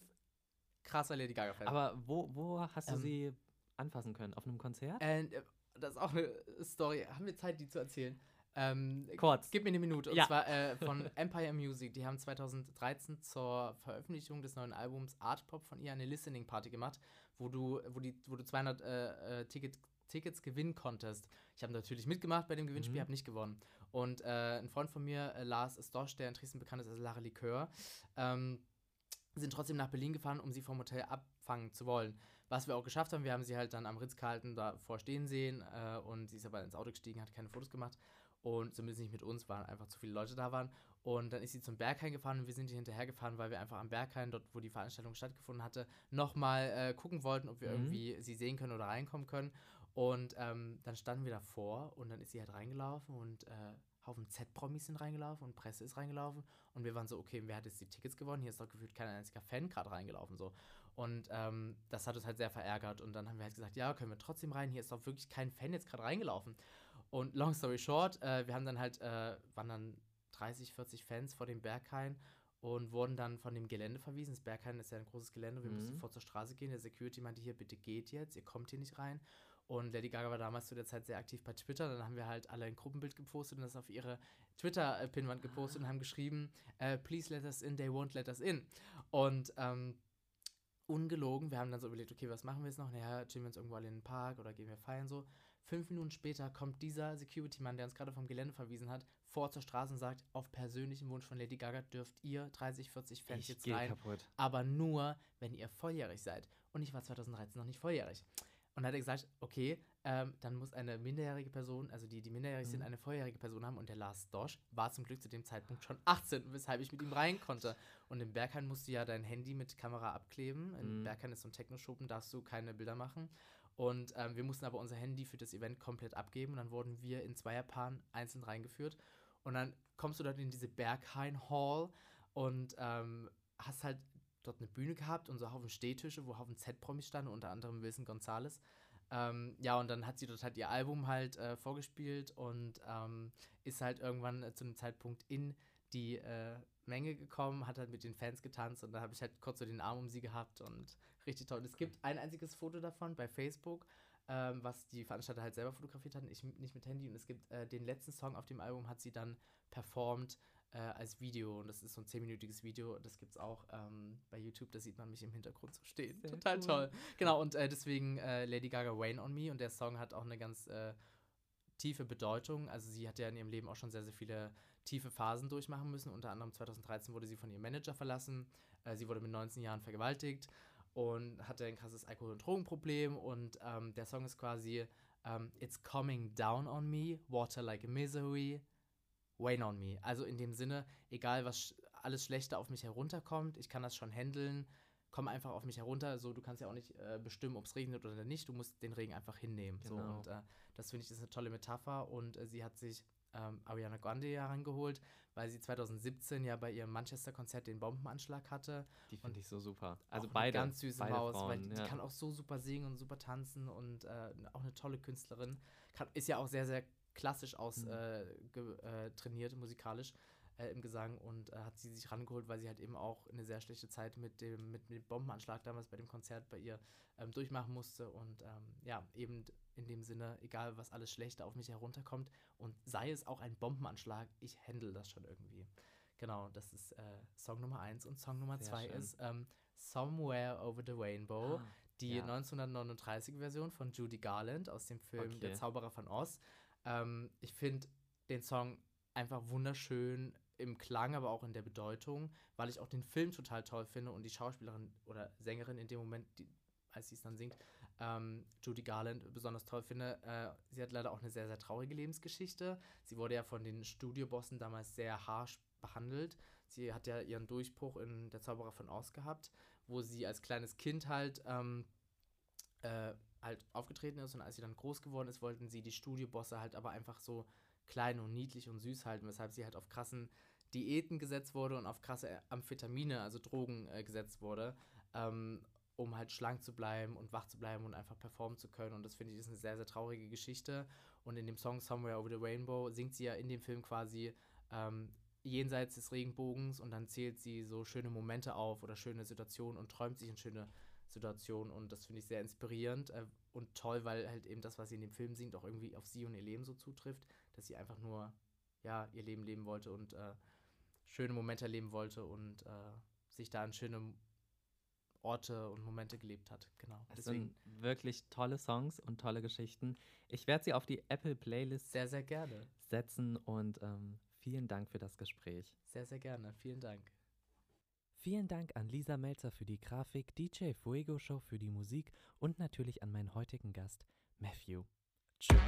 krasser Lady Gaga-Fan. Aber wo, wo hast du Ähm. sie anfassen können? Auf einem Konzert? Und, äh, das ist auch eine Story. Haben wir Zeit, die zu erzählen? Ähm, Kurz. Gib mir eine Minute. Und Ja. zwar äh, von Empire Music. Die haben 2013 zur Veröffentlichung des neuen Albums Art Pop von ihr eine Listening Party gemacht, wo du, wo die, wo du 200 äh, äh, Ticket, Tickets gewinnen konntest. Ich habe natürlich mitgemacht bei dem Gewinnspiel, Mhm. habe nicht gewonnen. Und äh, ein Freund von mir, äh, Lars Stosch, der in Dresden bekannt ist als Lara Likör, ähm, sind trotzdem nach Berlin gefahren, um sie vom Hotel abfangen zu wollen. Was wir auch geschafft haben, wir haben sie halt dann am Ritz-Carlton davor stehen sehen äh, und sie ist aber ins Auto gestiegen, hat keine Fotos gemacht und zumindest nicht mit uns, weil einfach zu viele Leute da waren. Und dann ist sie zum Berghain gefahren und wir sind ihr hinterher gefahren, weil wir einfach am Berghain, dort wo die Veranstaltung stattgefunden hatte, nochmal äh, gucken wollten, ob wir Mhm. irgendwie sie sehen können oder reinkommen können. Und ähm, dann standen wir davor und dann ist sie halt reingelaufen und äh, Haufen Z-Promis sind reingelaufen und Presse ist reingelaufen. Und wir waren so, okay, wer hat jetzt die Tickets gewonnen? Hier ist doch gefühlt kein einziger Fan gerade reingelaufen. So. Und ähm, das hat uns halt sehr verärgert. Und dann haben wir halt gesagt, ja, können wir trotzdem rein. Hier ist doch wirklich kein Fan jetzt gerade reingelaufen. Und long story short, äh, wir haben dann halt, äh, waren dann 30, 40 Fans vor dem Berghain und wurden dann von dem Gelände verwiesen. Das Berghain ist ja ein großes Gelände, wir mhm. mussten vor zur Straße gehen. Der Security meinte hier, bitte geht jetzt, ihr kommt hier nicht rein. Und Lady Gaga war damals zu der Zeit sehr aktiv bei Twitter. Dann haben wir halt alle ein Gruppenbild gepostet und das auf ihre Twitter-Pinwand gepostet und haben geschrieben, uh, please let us in, they won't let us in. Und ähm, ungelogen, wir haben dann so überlegt, okay, was machen wir jetzt noch? Naja, chillen wir uns irgendwo alle in den Park oder gehen wir feiern so. Fünf Minuten später kommt dieser Security-Mann, der uns gerade vom Gelände verwiesen hat, vor zur Straße und sagt, auf persönlichen Wunsch von Lady Gaga dürft ihr 30, 40 Fans ich jetzt rein, kaputt. aber nur, wenn ihr volljährig seid. Und ich war 2013 noch nicht volljährig. Und dann hat er gesagt, okay, ähm, dann muss eine minderjährige Person, also die, die minderjährig mhm. sind, eine volljährige Person haben. Und der Lars Dosch war zum Glück zu dem Zeitpunkt schon 18, weshalb ich mit ihm rein konnte. Und im Berghain musst du ja dein Handy mit Kamera abkleben. Im mhm. Berghain ist so ein Techno-Schuppen, darfst du keine Bilder machen. Und ähm, wir mussten aber unser Handy für das Event komplett abgeben. Und dann wurden wir in Zweierpaaren einzeln reingeführt. Und dann kommst du dort in diese Berghain Hall und ähm, hast halt dort eine Bühne gehabt und so Haufen Stehtische, wo Haufen Z-Promis standen, unter anderem Wilson Gonzalez. Ähm, ja, und dann hat sie dort halt ihr Album halt äh, vorgespielt und ähm, ist halt irgendwann äh, zu einem Zeitpunkt in die äh, Menge gekommen, hat halt mit den Fans getanzt und da habe ich halt kurz so den Arm um sie gehabt und richtig toll. Es gibt ein einziges Foto davon bei Facebook, ähm, was die Veranstalter halt selber fotografiert hatten, ich nicht mit Handy und es gibt äh, den letzten Song auf dem Album hat sie dann performt äh, als Video und das ist so ein zehnminütiges Video. Das gibt es auch ähm, bei YouTube, da sieht man mich im Hintergrund so stehen. Sehr Total cool. toll. Genau, und äh, deswegen äh, Lady Gaga Wayne on Me und der Song hat auch eine ganz äh, tiefe Bedeutung. Also sie hat ja in ihrem Leben auch schon sehr, sehr viele tiefe Phasen durchmachen müssen. Unter anderem 2013 wurde sie von ihrem Manager verlassen. Äh, sie wurde mit 19 Jahren vergewaltigt und hatte ein krasses Alkohol- und Drogenproblem. Und ähm, der Song ist quasi ähm, It's coming down on me, water like a misery, Wayne on me. Also in dem Sinne, egal was alles Schlechte auf mich herunterkommt, ich kann das schon handeln. Komm einfach auf mich herunter. So, du kannst ja auch nicht äh, bestimmen, ob es regnet oder nicht. Du musst den Regen einfach hinnehmen. Genau. So, und äh, das finde ich ist eine tolle Metapher. Und äh, sie hat sich ähm, Ariana Grande herangeholt, weil sie 2017 ja bei ihrem Manchester-Konzert den Bombenanschlag hatte. Die finde ich so super. Also beide. Ganz süße beide Maus, Frauen, weil die, ja. die, kann auch so super singen und super tanzen und äh, auch eine tolle Künstlerin. Kann, ist ja auch sehr, sehr klassisch aus mhm. äh, äh, trainiert, musikalisch äh, im Gesang und äh, hat sie sich rangeholt, weil sie halt eben auch eine sehr schlechte Zeit mit dem, mit, mit dem Bombenanschlag damals bei dem Konzert bei ihr ähm, durchmachen musste und ähm, ja, eben in dem Sinne, egal was alles Schlechte auf mich herunterkommt und sei es auch ein Bombenanschlag, ich handle das schon irgendwie. Genau, das ist äh, Song Nummer eins und Song Nummer sehr zwei schön. ist ähm, Somewhere Over the Rainbow. Ah, die ja. 1939-Version von Judy Garland aus dem Film okay. Der Zauberer von Oz. Ähm, ich finde den Song einfach wunderschön im Klang, aber auch in der Bedeutung, weil ich auch den Film total toll finde und die Schauspielerin oder Sängerin in dem Moment, die, als sie es dann singt, ähm, Judy Garland besonders toll finde. Äh, sie hat leider auch eine sehr, sehr traurige Lebensgeschichte. Sie wurde ja von den Studiobossen damals sehr harsh behandelt. Sie hat ja ihren Durchbruch in Der Zauberer von Oz gehabt, wo sie als kleines Kind halt ähm, äh, halt aufgetreten ist und als sie dann groß geworden ist, wollten sie die Studiobosse halt aber einfach so klein und niedlich und süß halten, weshalb sie halt auf krassen Diäten gesetzt wurde und auf krasse Amphetamine, also Drogen äh, gesetzt wurde, ähm, um halt schlank zu bleiben und wach zu bleiben und einfach performen zu können. Und das finde ich ist eine sehr, sehr traurige Geschichte. Und in dem Song Somewhere Over the Rainbow singt sie ja in dem Film quasi ähm, jenseits des Regenbogens und dann zählt sie so schöne Momente auf oder schöne Situationen und träumt sich in schöne Situation und das finde ich sehr inspirierend äh, und toll, weil halt eben das, was sie in dem Film singt, auch irgendwie auf sie und ihr Leben so zutrifft, dass sie einfach nur ja ihr Leben leben wollte und äh, schöne Momente erleben wollte und äh, sich da an schöne Orte und Momente gelebt hat. Genau. Es Deswegen. sind wirklich tolle Songs und tolle Geschichten. Ich werde sie auf die Apple Playlist sehr, sehr gerne setzen und ähm, vielen Dank für das Gespräch. Sehr, sehr gerne. Vielen Dank. Vielen Dank an Lisa Melzer für die Grafik, DJ Fuego Show für die Musik und natürlich an meinen heutigen Gast, Matthew. Tschüss